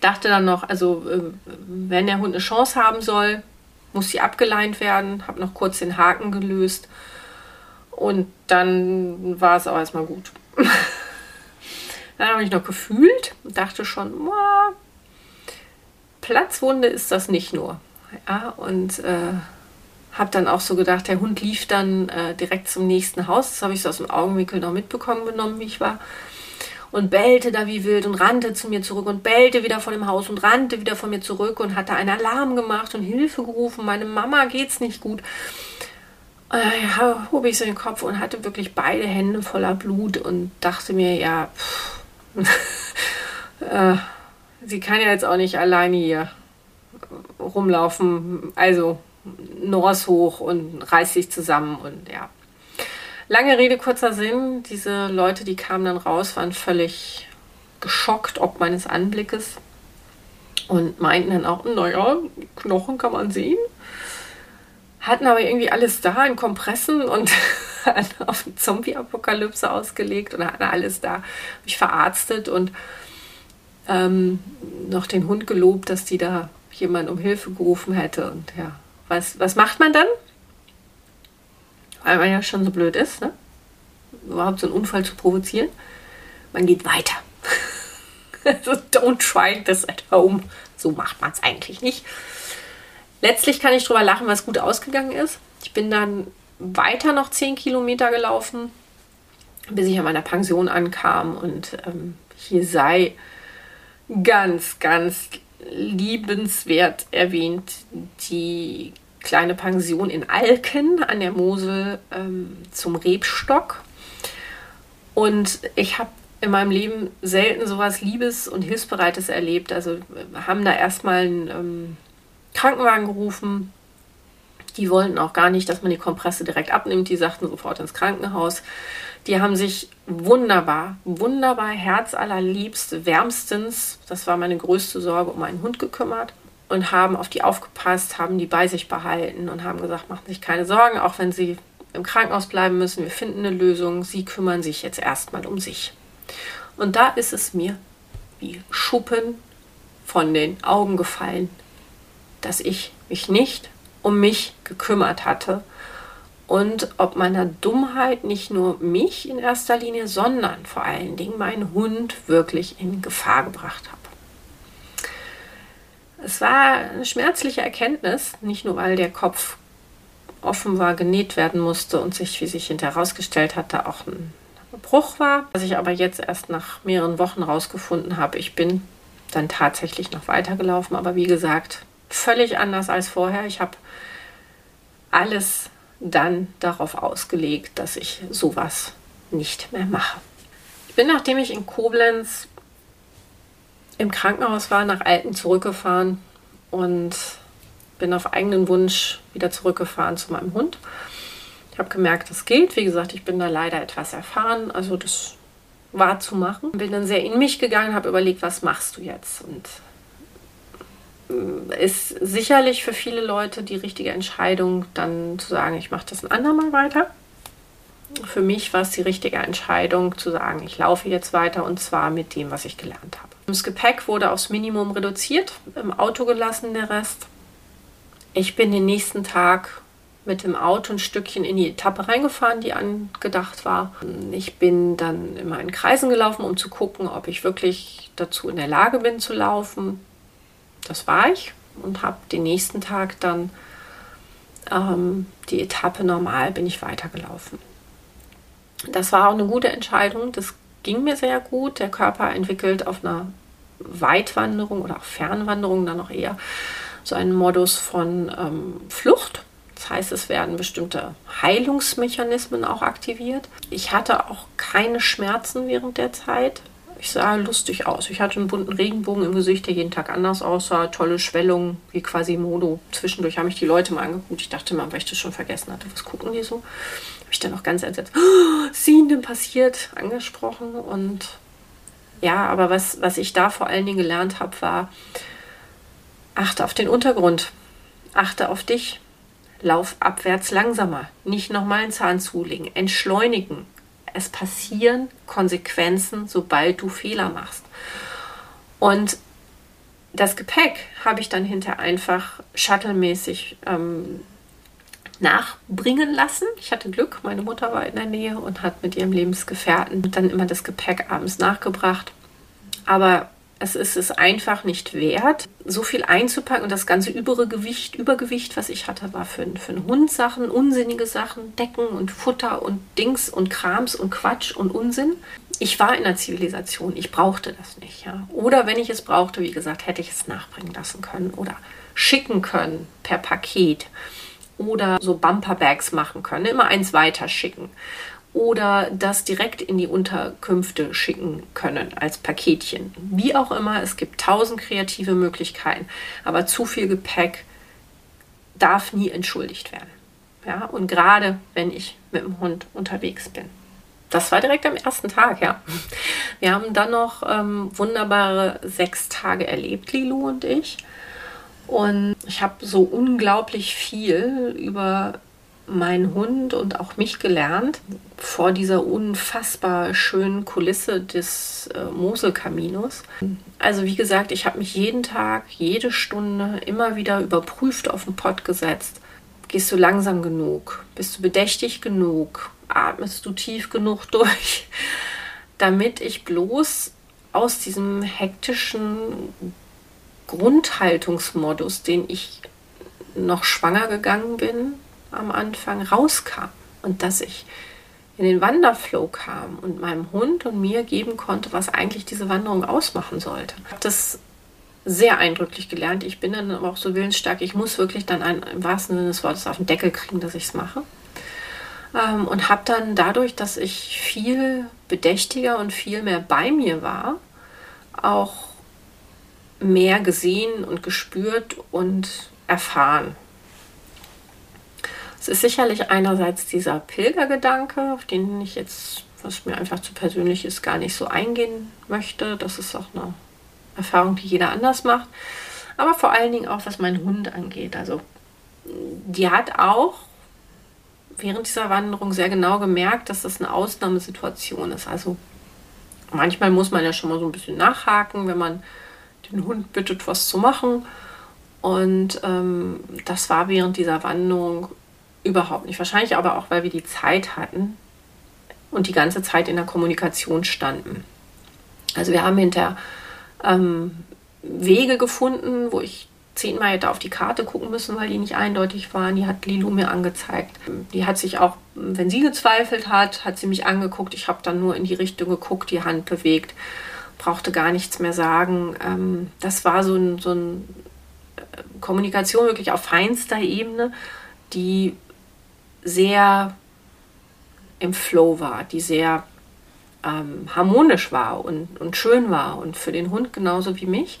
dachte dann noch, also äh, wenn der Hund eine Chance haben soll, muss sie abgeleint werden. Habe noch kurz den Haken gelöst und dann war es auch erstmal gut. dann habe ich noch gefühlt und dachte schon, Platzwunde ist das nicht nur. Ja, und äh, habe dann auch so gedacht, der Hund lief dann äh, direkt zum nächsten Haus. Das habe ich so aus dem Augenwinkel noch mitbekommen genommen, wie ich war. Und bellte da wie wild und rannte zu mir zurück und bellte wieder vor dem Haus und rannte wieder von mir zurück und hatte einen Alarm gemacht und Hilfe gerufen. Meine Mama geht's nicht gut. Äh, ja, hob ich so den Kopf und hatte wirklich beide Hände voller Blut und dachte mir, ja, äh, sie kann ja jetzt auch nicht alleine hier rumlaufen. Also Nors hoch und reißt sich zusammen und ja. Lange Rede, kurzer Sinn. Diese Leute, die kamen dann raus, waren völlig geschockt ob meines Anblickes und meinten dann auch, naja, Knochen kann man sehen. Hatten aber irgendwie alles da in Kompressen und auf Zombie-Apokalypse ausgelegt und hatten alles da. Mich verarztet und ähm, noch den Hund gelobt, dass die da jemand um Hilfe gerufen hätte. Und ja, was, was macht man dann? Weil man ja schon so blöd ist, ne? überhaupt so einen Unfall zu provozieren. Man geht weiter. also don't try this at home. So macht man es eigentlich nicht. Letztlich kann ich drüber lachen, was gut ausgegangen ist. Ich bin dann weiter noch 10 Kilometer gelaufen, bis ich an meiner Pension ankam. Und ähm, hier sei ganz, ganz liebenswert erwähnt die kleine Pension in Alken an der Mosel ähm, zum Rebstock. Und ich habe in meinem Leben selten sowas Liebes und Hilfsbereites erlebt. Also haben da erstmal einen ähm, Krankenwagen gerufen. Die wollten auch gar nicht, dass man die Kompresse direkt abnimmt. Die sagten sofort ins Krankenhaus. Die haben sich wunderbar, wunderbar, herzallerliebst, wärmstens, das war meine größte Sorge, um meinen Hund gekümmert und haben auf die aufgepasst, haben die bei sich behalten und haben gesagt, machen sich keine Sorgen, auch wenn sie im Krankenhaus bleiben müssen, wir finden eine Lösung, sie kümmern sich jetzt erstmal um sich. Und da ist es mir wie Schuppen von den Augen gefallen, dass ich mich nicht um mich gekümmert hatte und ob meiner Dummheit nicht nur mich in erster Linie, sondern vor allen Dingen meinen Hund wirklich in Gefahr gebracht habe. Es war eine schmerzliche Erkenntnis, nicht nur weil der Kopf offen war, genäht werden musste und sich, wie sich hinterher herausgestellt hatte, auch ein Bruch war, was ich aber jetzt erst nach mehreren Wochen herausgefunden habe. Ich bin dann tatsächlich noch weitergelaufen, aber wie gesagt, völlig anders als vorher. Ich habe alles dann darauf ausgelegt, dass ich sowas nicht mehr mache. Ich bin, nachdem ich in Koblenz im Krankenhaus war, nach Alten zurückgefahren und bin auf eigenen Wunsch wieder zurückgefahren zu meinem Hund. Ich habe gemerkt, das gilt. Wie gesagt, ich bin da leider etwas erfahren. Also das war zu machen. Bin dann sehr in mich gegangen, habe überlegt, was machst du jetzt? Und ist sicherlich für viele Leute die richtige Entscheidung, dann zu sagen, ich mache das ein andermal weiter. Für mich war es die richtige Entscheidung zu sagen, ich laufe jetzt weiter und zwar mit dem, was ich gelernt habe. Das Gepäck wurde aufs Minimum reduziert, im Auto gelassen der Rest. Ich bin den nächsten Tag mit dem Auto ein Stückchen in die Etappe reingefahren, die angedacht war. Ich bin dann immer in Kreisen gelaufen, um zu gucken, ob ich wirklich dazu in der Lage bin zu laufen das war ich und habe den nächsten Tag dann ähm, die Etappe normal bin ich weitergelaufen. Das war auch eine gute Entscheidung. Das ging mir sehr gut. Der Körper entwickelt auf einer Weitwanderung oder auch Fernwanderung dann noch eher so einen Modus von ähm, Flucht. Das heißt, es werden bestimmte Heilungsmechanismen auch aktiviert. Ich hatte auch keine Schmerzen während der Zeit. Ich sah lustig aus. Ich hatte einen bunten Regenbogen im Gesicht, der jeden Tag anders aussah. Tolle Schwellungen, wie quasi Modo. Zwischendurch haben mich die Leute mal angeguckt. Ich dachte mal, weil ich das schon vergessen hatte. Was gucken die so? Ich dann auch ganz entsetzt. Oh, Ihnen denn passiert? Angesprochen. Und ja, aber was, was ich da vor allen Dingen gelernt habe, war, achte auf den Untergrund. Achte auf dich. Lauf abwärts langsamer. Nicht nochmal einen Zahn zulegen. Entschleunigen es passieren Konsequenzen, sobald du Fehler machst. Und das Gepäck habe ich dann hinter einfach shuttlemäßig ähm, nachbringen lassen. Ich hatte Glück, meine Mutter war in der Nähe und hat mit ihrem Lebensgefährten dann immer das Gepäck abends nachgebracht. Aber es ist es einfach nicht wert, so viel einzupacken und das ganze übrige Gewicht, Übergewicht, was ich hatte, war für, für einen Hund Sachen, unsinnige Sachen, Decken und Futter und Dings und Krams und Quatsch und Unsinn. Ich war in der Zivilisation, ich brauchte das nicht. Ja. Oder wenn ich es brauchte, wie gesagt, hätte ich es nachbringen lassen können oder schicken können per Paket oder so Bumperbags machen können, immer eins weiter schicken oder das direkt in die Unterkünfte schicken können als Paketchen. Wie auch immer, es gibt tausend kreative Möglichkeiten, aber zu viel Gepäck darf nie entschuldigt werden. Ja, und gerade wenn ich mit dem Hund unterwegs bin. Das war direkt am ersten Tag, ja. Wir haben dann noch ähm, wunderbare sechs Tage erlebt, Lilu und ich. Und ich habe so unglaublich viel über meinen Hund und auch mich gelernt vor dieser unfassbar schönen Kulisse des äh, Moselkaminos. Also wie gesagt, ich habe mich jeden Tag, jede Stunde immer wieder überprüft auf den Pott gesetzt. Gehst du langsam genug? Bist du bedächtig genug? Atmest du tief genug durch? Damit ich bloß aus diesem hektischen Grundhaltungsmodus, den ich noch schwanger gegangen bin, am Anfang rauskam und dass ich in den Wanderflow kam und meinem Hund und mir geben konnte, was eigentlich diese Wanderung ausmachen sollte. Ich habe das sehr eindrücklich gelernt. Ich bin dann aber auch so willensstark. Ich muss wirklich dann ein, im wahrsten Sinne des Wortes auf den Deckel kriegen, dass ich es mache. Ähm, und habe dann dadurch, dass ich viel bedächtiger und viel mehr bei mir war, auch mehr gesehen und gespürt und erfahren. Es ist sicherlich einerseits dieser Pilgergedanke, auf den ich jetzt, was mir einfach zu persönlich ist, gar nicht so eingehen möchte. Das ist auch eine Erfahrung, die jeder anders macht. Aber vor allen Dingen auch, was meinen Hund angeht. Also, die hat auch während dieser Wanderung sehr genau gemerkt, dass das eine Ausnahmesituation ist. Also, manchmal muss man ja schon mal so ein bisschen nachhaken, wenn man den Hund bittet, was zu machen. Und ähm, das war während dieser Wanderung Überhaupt nicht. Wahrscheinlich aber auch, weil wir die Zeit hatten und die ganze Zeit in der Kommunikation standen. Also wir haben hinter ähm, Wege gefunden, wo ich zehnmal hätte auf die Karte gucken müssen, weil die nicht eindeutig waren. Die hat Lilu mir angezeigt. Die hat sich auch, wenn sie gezweifelt hat, hat sie mich angeguckt. Ich habe dann nur in die Richtung geguckt, die Hand bewegt, brauchte gar nichts mehr sagen. Ähm, das war so ein, so ein äh, Kommunikation wirklich auf feinster Ebene, die sehr im Flow war, die sehr ähm, harmonisch war und, und schön war und für den Hund genauso wie mich.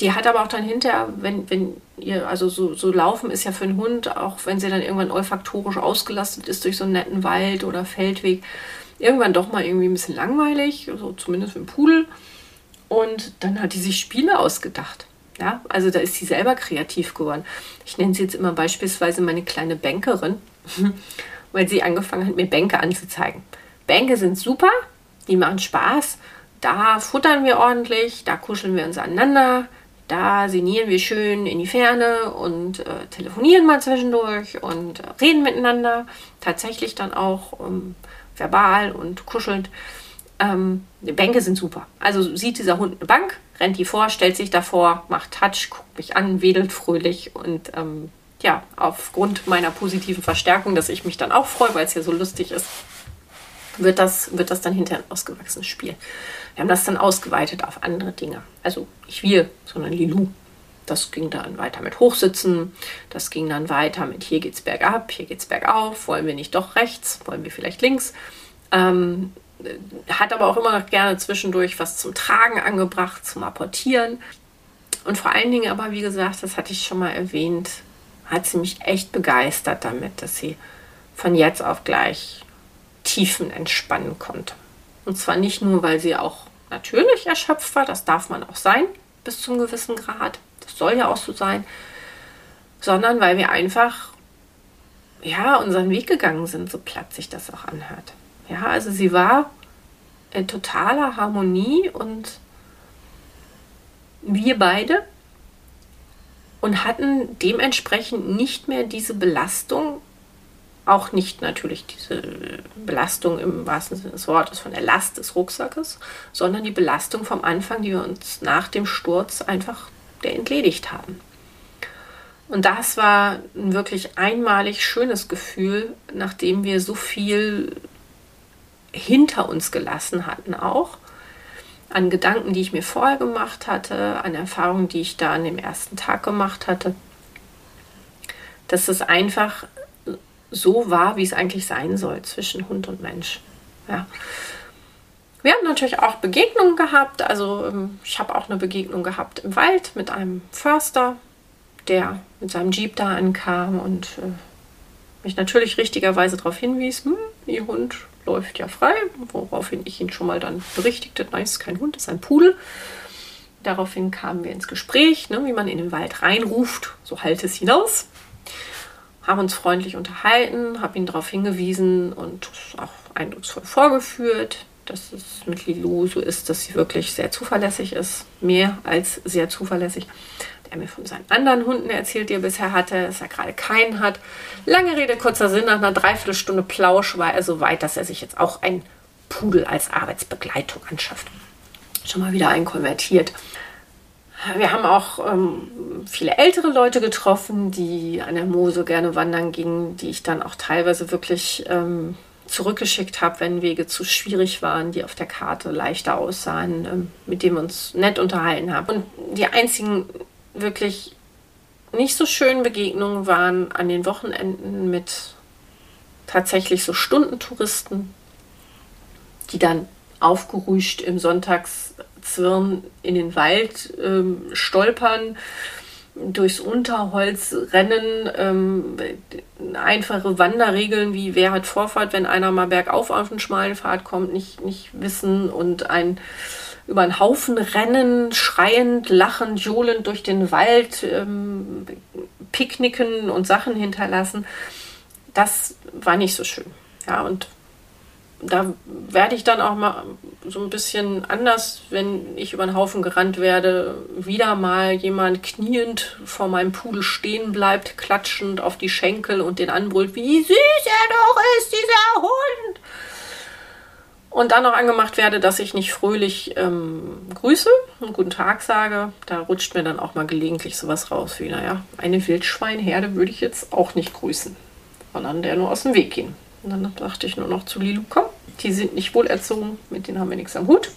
Die hat aber auch dann hinterher, wenn, wenn ihr, also so, so laufen ist ja für einen Hund, auch wenn sie dann irgendwann olfaktorisch ausgelastet ist durch so einen netten Wald oder Feldweg, irgendwann doch mal irgendwie ein bisschen langweilig, so zumindest für den Pudel. Und dann hat die sich Spiele ausgedacht. Ja, also da ist sie selber kreativ geworden. Ich nenne sie jetzt immer beispielsweise meine kleine Bankerin. weil sie angefangen hat, mir Bänke anzuzeigen. Bänke sind super, die machen Spaß. Da futtern wir ordentlich, da kuscheln wir uns aneinander, da sinnieren wir schön in die Ferne und äh, telefonieren mal zwischendurch und äh, reden miteinander. Tatsächlich dann auch ähm, verbal und kuschelnd. Ähm, Bänke sind super. Also sieht dieser Hund eine Bank, rennt die vor, stellt sich davor, macht Touch, guckt mich an, wedelt fröhlich und ähm, ja, aufgrund meiner positiven Verstärkung, dass ich mich dann auch freue, weil es ja so lustig ist, wird das, wird das dann hinterher ein ausgewachsenes Spiel. Wir haben das dann ausgeweitet auf andere Dinge. Also nicht wir, sondern Lilou. Das ging dann weiter mit Hochsitzen, das ging dann weiter mit hier geht's bergab, hier geht's bergauf, wollen wir nicht doch rechts, wollen wir vielleicht links. Ähm, hat aber auch immer noch gerne zwischendurch was zum Tragen angebracht, zum Apportieren. Und vor allen Dingen aber, wie gesagt, das hatte ich schon mal erwähnt, hat sie mich echt begeistert damit, dass sie von jetzt auf gleich Tiefen entspannen konnte. Und zwar nicht nur, weil sie auch natürlich erschöpft war, das darf man auch sein, bis zum gewissen Grad, soll ja auch so sein, sondern weil wir einfach ja unseren Weg gegangen sind, so platt sich das auch anhört. Ja, also sie war in totaler Harmonie und wir beide und hatten dementsprechend nicht mehr diese Belastung, auch nicht natürlich diese Belastung im wahrsten Sinne des Wortes von der Last des Rucksackes, sondern die Belastung vom Anfang, die wir uns nach dem Sturz einfach der entledigt haben. Und das war ein wirklich einmalig schönes Gefühl, nachdem wir so viel hinter uns gelassen hatten auch. An Gedanken, die ich mir vorher gemacht hatte, an Erfahrungen, die ich da an dem ersten Tag gemacht hatte. Dass es einfach so war, wie es eigentlich sein soll zwischen Hund und Mensch. Ja. Wir haben natürlich auch Begegnungen gehabt. Also ähm, ich habe auch eine Begegnung gehabt im Wald mit einem Förster, der mit seinem Jeep da ankam und äh, mich natürlich richtigerweise darauf hinwies, hm, Ihr Hund läuft ja frei, woraufhin ich ihn schon mal dann berichtigte, nein, es ist kein Hund, es ist ein Pudel. Daraufhin kamen wir ins Gespräch, ne, wie man in den Wald reinruft, so halt es hinaus. Haben uns freundlich unterhalten, habe ihn darauf hingewiesen und auch eindrucksvoll vorgeführt, dass es mit Lilou so ist, dass sie wirklich sehr zuverlässig ist, mehr als sehr zuverlässig er mir von seinen anderen Hunden erzählt, die er bisher hatte, dass er gerade keinen hat. Lange Rede, kurzer Sinn, nach einer Dreiviertelstunde Plausch war er so weit, dass er sich jetzt auch einen Pudel als Arbeitsbegleitung anschafft. Schon mal wieder einkonvertiert. Wir haben auch ähm, viele ältere Leute getroffen, die an der Mose gerne wandern gingen, die ich dann auch teilweise wirklich ähm, zurückgeschickt habe, wenn Wege zu schwierig waren, die auf der Karte leichter aussahen, ähm, mit denen wir uns nett unterhalten haben. Und die einzigen wirklich nicht so schönen Begegnungen waren an den Wochenenden mit tatsächlich so Stundentouristen, die dann aufgerüscht im Sonntagszwirn in den Wald ähm, stolpern, durchs Unterholz rennen, ähm, einfache Wanderregeln wie wer hat Vorfahrt, wenn einer mal bergauf auf einen schmalen Pfad kommt, nicht, nicht wissen und ein über einen Haufen rennen, schreiend, lachend, johlend durch den Wald, ähm, picknicken und Sachen hinterlassen. Das war nicht so schön. Ja, und da werde ich dann auch mal so ein bisschen anders, wenn ich über den Haufen gerannt werde, wieder mal jemand kniend vor meinem Pudel stehen bleibt, klatschend auf die Schenkel und den anbrüllt, wie süß er doch ist, dieser Hund und dann noch angemacht werde, dass ich nicht fröhlich ähm, grüße und guten Tag sage. Da rutscht mir dann auch mal gelegentlich sowas raus wie, naja, eine Wildschweinherde würde ich jetzt auch nicht grüßen, sondern der nur aus dem Weg gehen. Und dann dachte ich nur noch zu Lilu, komm, die sind nicht wohlerzogen, mit denen haben wir nichts am Hut.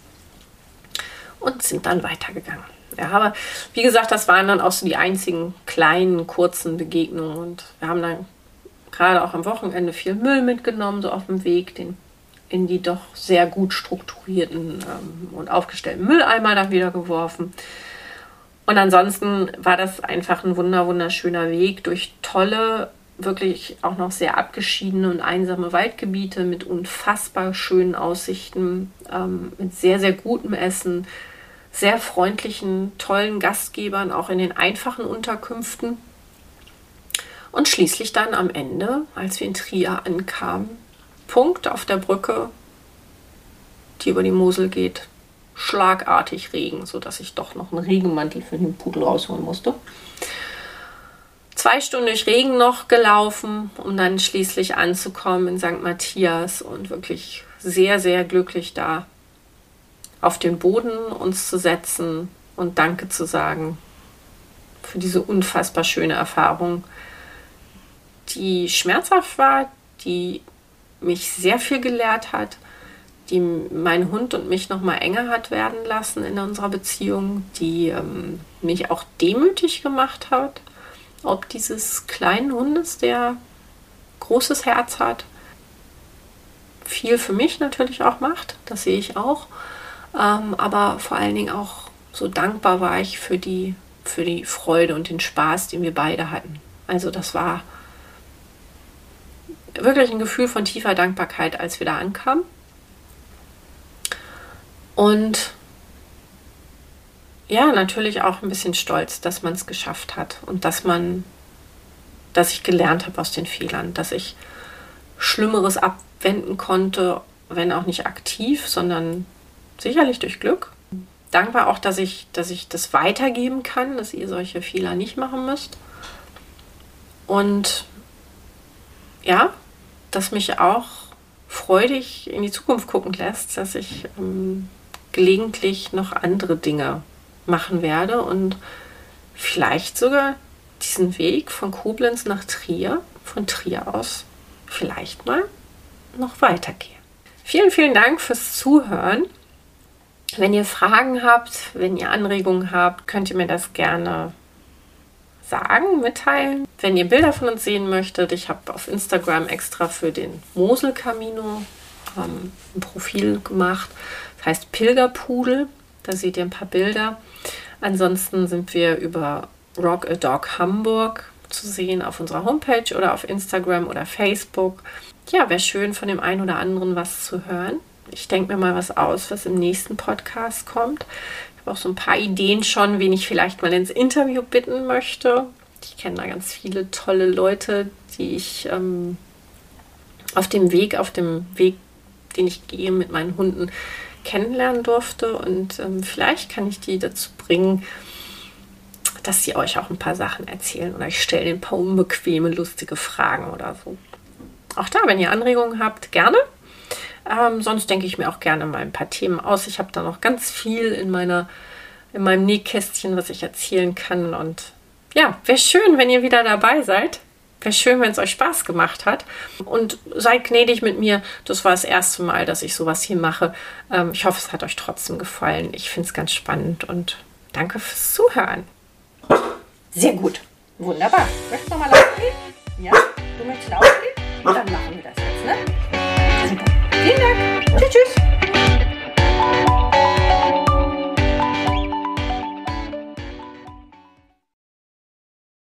Und sind dann weitergegangen. Ja, aber wie gesagt, das waren dann auch so die einzigen kleinen, kurzen Begegnungen. Und wir haben dann gerade auch am Wochenende viel Müll mitgenommen, so auf dem Weg, den in die doch sehr gut strukturierten ähm, und aufgestellten Mülleimer dann wieder geworfen. Und ansonsten war das einfach ein wunder, wunderschöner Weg durch tolle, wirklich auch noch sehr abgeschiedene und einsame Waldgebiete mit unfassbar schönen Aussichten, ähm, mit sehr, sehr gutem Essen, sehr freundlichen, tollen Gastgebern, auch in den einfachen Unterkünften. Und schließlich dann am Ende, als wir in Trier ankamen, Punkt auf der Brücke, die über die Mosel geht, schlagartig Regen, sodass ich doch noch einen Regenmantel für den Pudel rausholen musste. Zwei Stunden durch Regen noch gelaufen, um dann schließlich anzukommen in St. Matthias und wirklich sehr, sehr glücklich da auf den Boden uns zu setzen und Danke zu sagen für diese unfassbar schöne Erfahrung, die schmerzhaft war, die mich sehr viel gelehrt hat, die meinen Hund und mich noch mal enger hat werden lassen in unserer Beziehung, die ähm, mich auch demütig gemacht hat, ob dieses kleinen Hundes, der großes Herz hat, viel für mich natürlich auch macht, das sehe ich auch, ähm, aber vor allen Dingen auch so dankbar war ich für die, für die Freude und den Spaß, den wir beide hatten. Also das war wirklich ein Gefühl von tiefer Dankbarkeit, als wir da ankamen. Und ja, natürlich auch ein bisschen stolz, dass man es geschafft hat und dass man, dass ich gelernt habe aus den Fehlern, dass ich Schlimmeres abwenden konnte, wenn auch nicht aktiv, sondern sicherlich durch Glück. Dankbar auch, dass ich, dass ich das weitergeben kann, dass ihr solche Fehler nicht machen müsst. Und ja, das mich auch freudig in die Zukunft gucken lässt, dass ich ähm, gelegentlich noch andere Dinge machen werde und vielleicht sogar diesen Weg von Koblenz nach Trier, von Trier aus, vielleicht mal noch weitergehe. Vielen, vielen Dank fürs Zuhören. Wenn ihr Fragen habt, wenn ihr Anregungen habt, könnt ihr mir das gerne sagen, mitteilen. Wenn ihr Bilder von uns sehen möchtet, ich habe auf Instagram extra für den Mosel Camino ähm, ein Profil gemacht. Das heißt Pilgerpudel. Da seht ihr ein paar Bilder. Ansonsten sind wir über Rock a Dog Hamburg zu sehen auf unserer Homepage oder auf Instagram oder Facebook. Ja, wäre schön von dem einen oder anderen was zu hören. Ich denke mir mal was aus, was im nächsten Podcast kommt. Ich habe auch so ein paar Ideen schon, wen ich vielleicht mal ins Interview bitten möchte. Ich kenne da ganz viele tolle Leute, die ich ähm, auf dem Weg, auf dem Weg, den ich gehe mit meinen Hunden, kennenlernen durfte. Und ähm, vielleicht kann ich die dazu bringen, dass sie euch auch ein paar Sachen erzählen oder ich stelle ein paar unbequeme, lustige Fragen oder so. Auch da, wenn ihr Anregungen habt, gerne. Ähm, sonst denke ich mir auch gerne mal ein paar Themen aus. Ich habe da noch ganz viel in meiner in meinem Nähkästchen, was ich erzählen kann. Und ja, wäre schön, wenn ihr wieder dabei seid. Wäre schön, wenn es euch Spaß gemacht hat. Und seid gnädig mit mir. Das war das erste Mal, dass ich sowas hier mache. Ähm, ich hoffe, es hat euch trotzdem gefallen. Ich finde es ganz spannend und danke fürs Zuhören. Sehr gut. Wunderbar. Möchtest du nochmal aufgehen? Ja? Du möchtest aufgehen? Dann machen wir das jetzt, ne? Super. Vielen Dank. Tschüss, tschüss.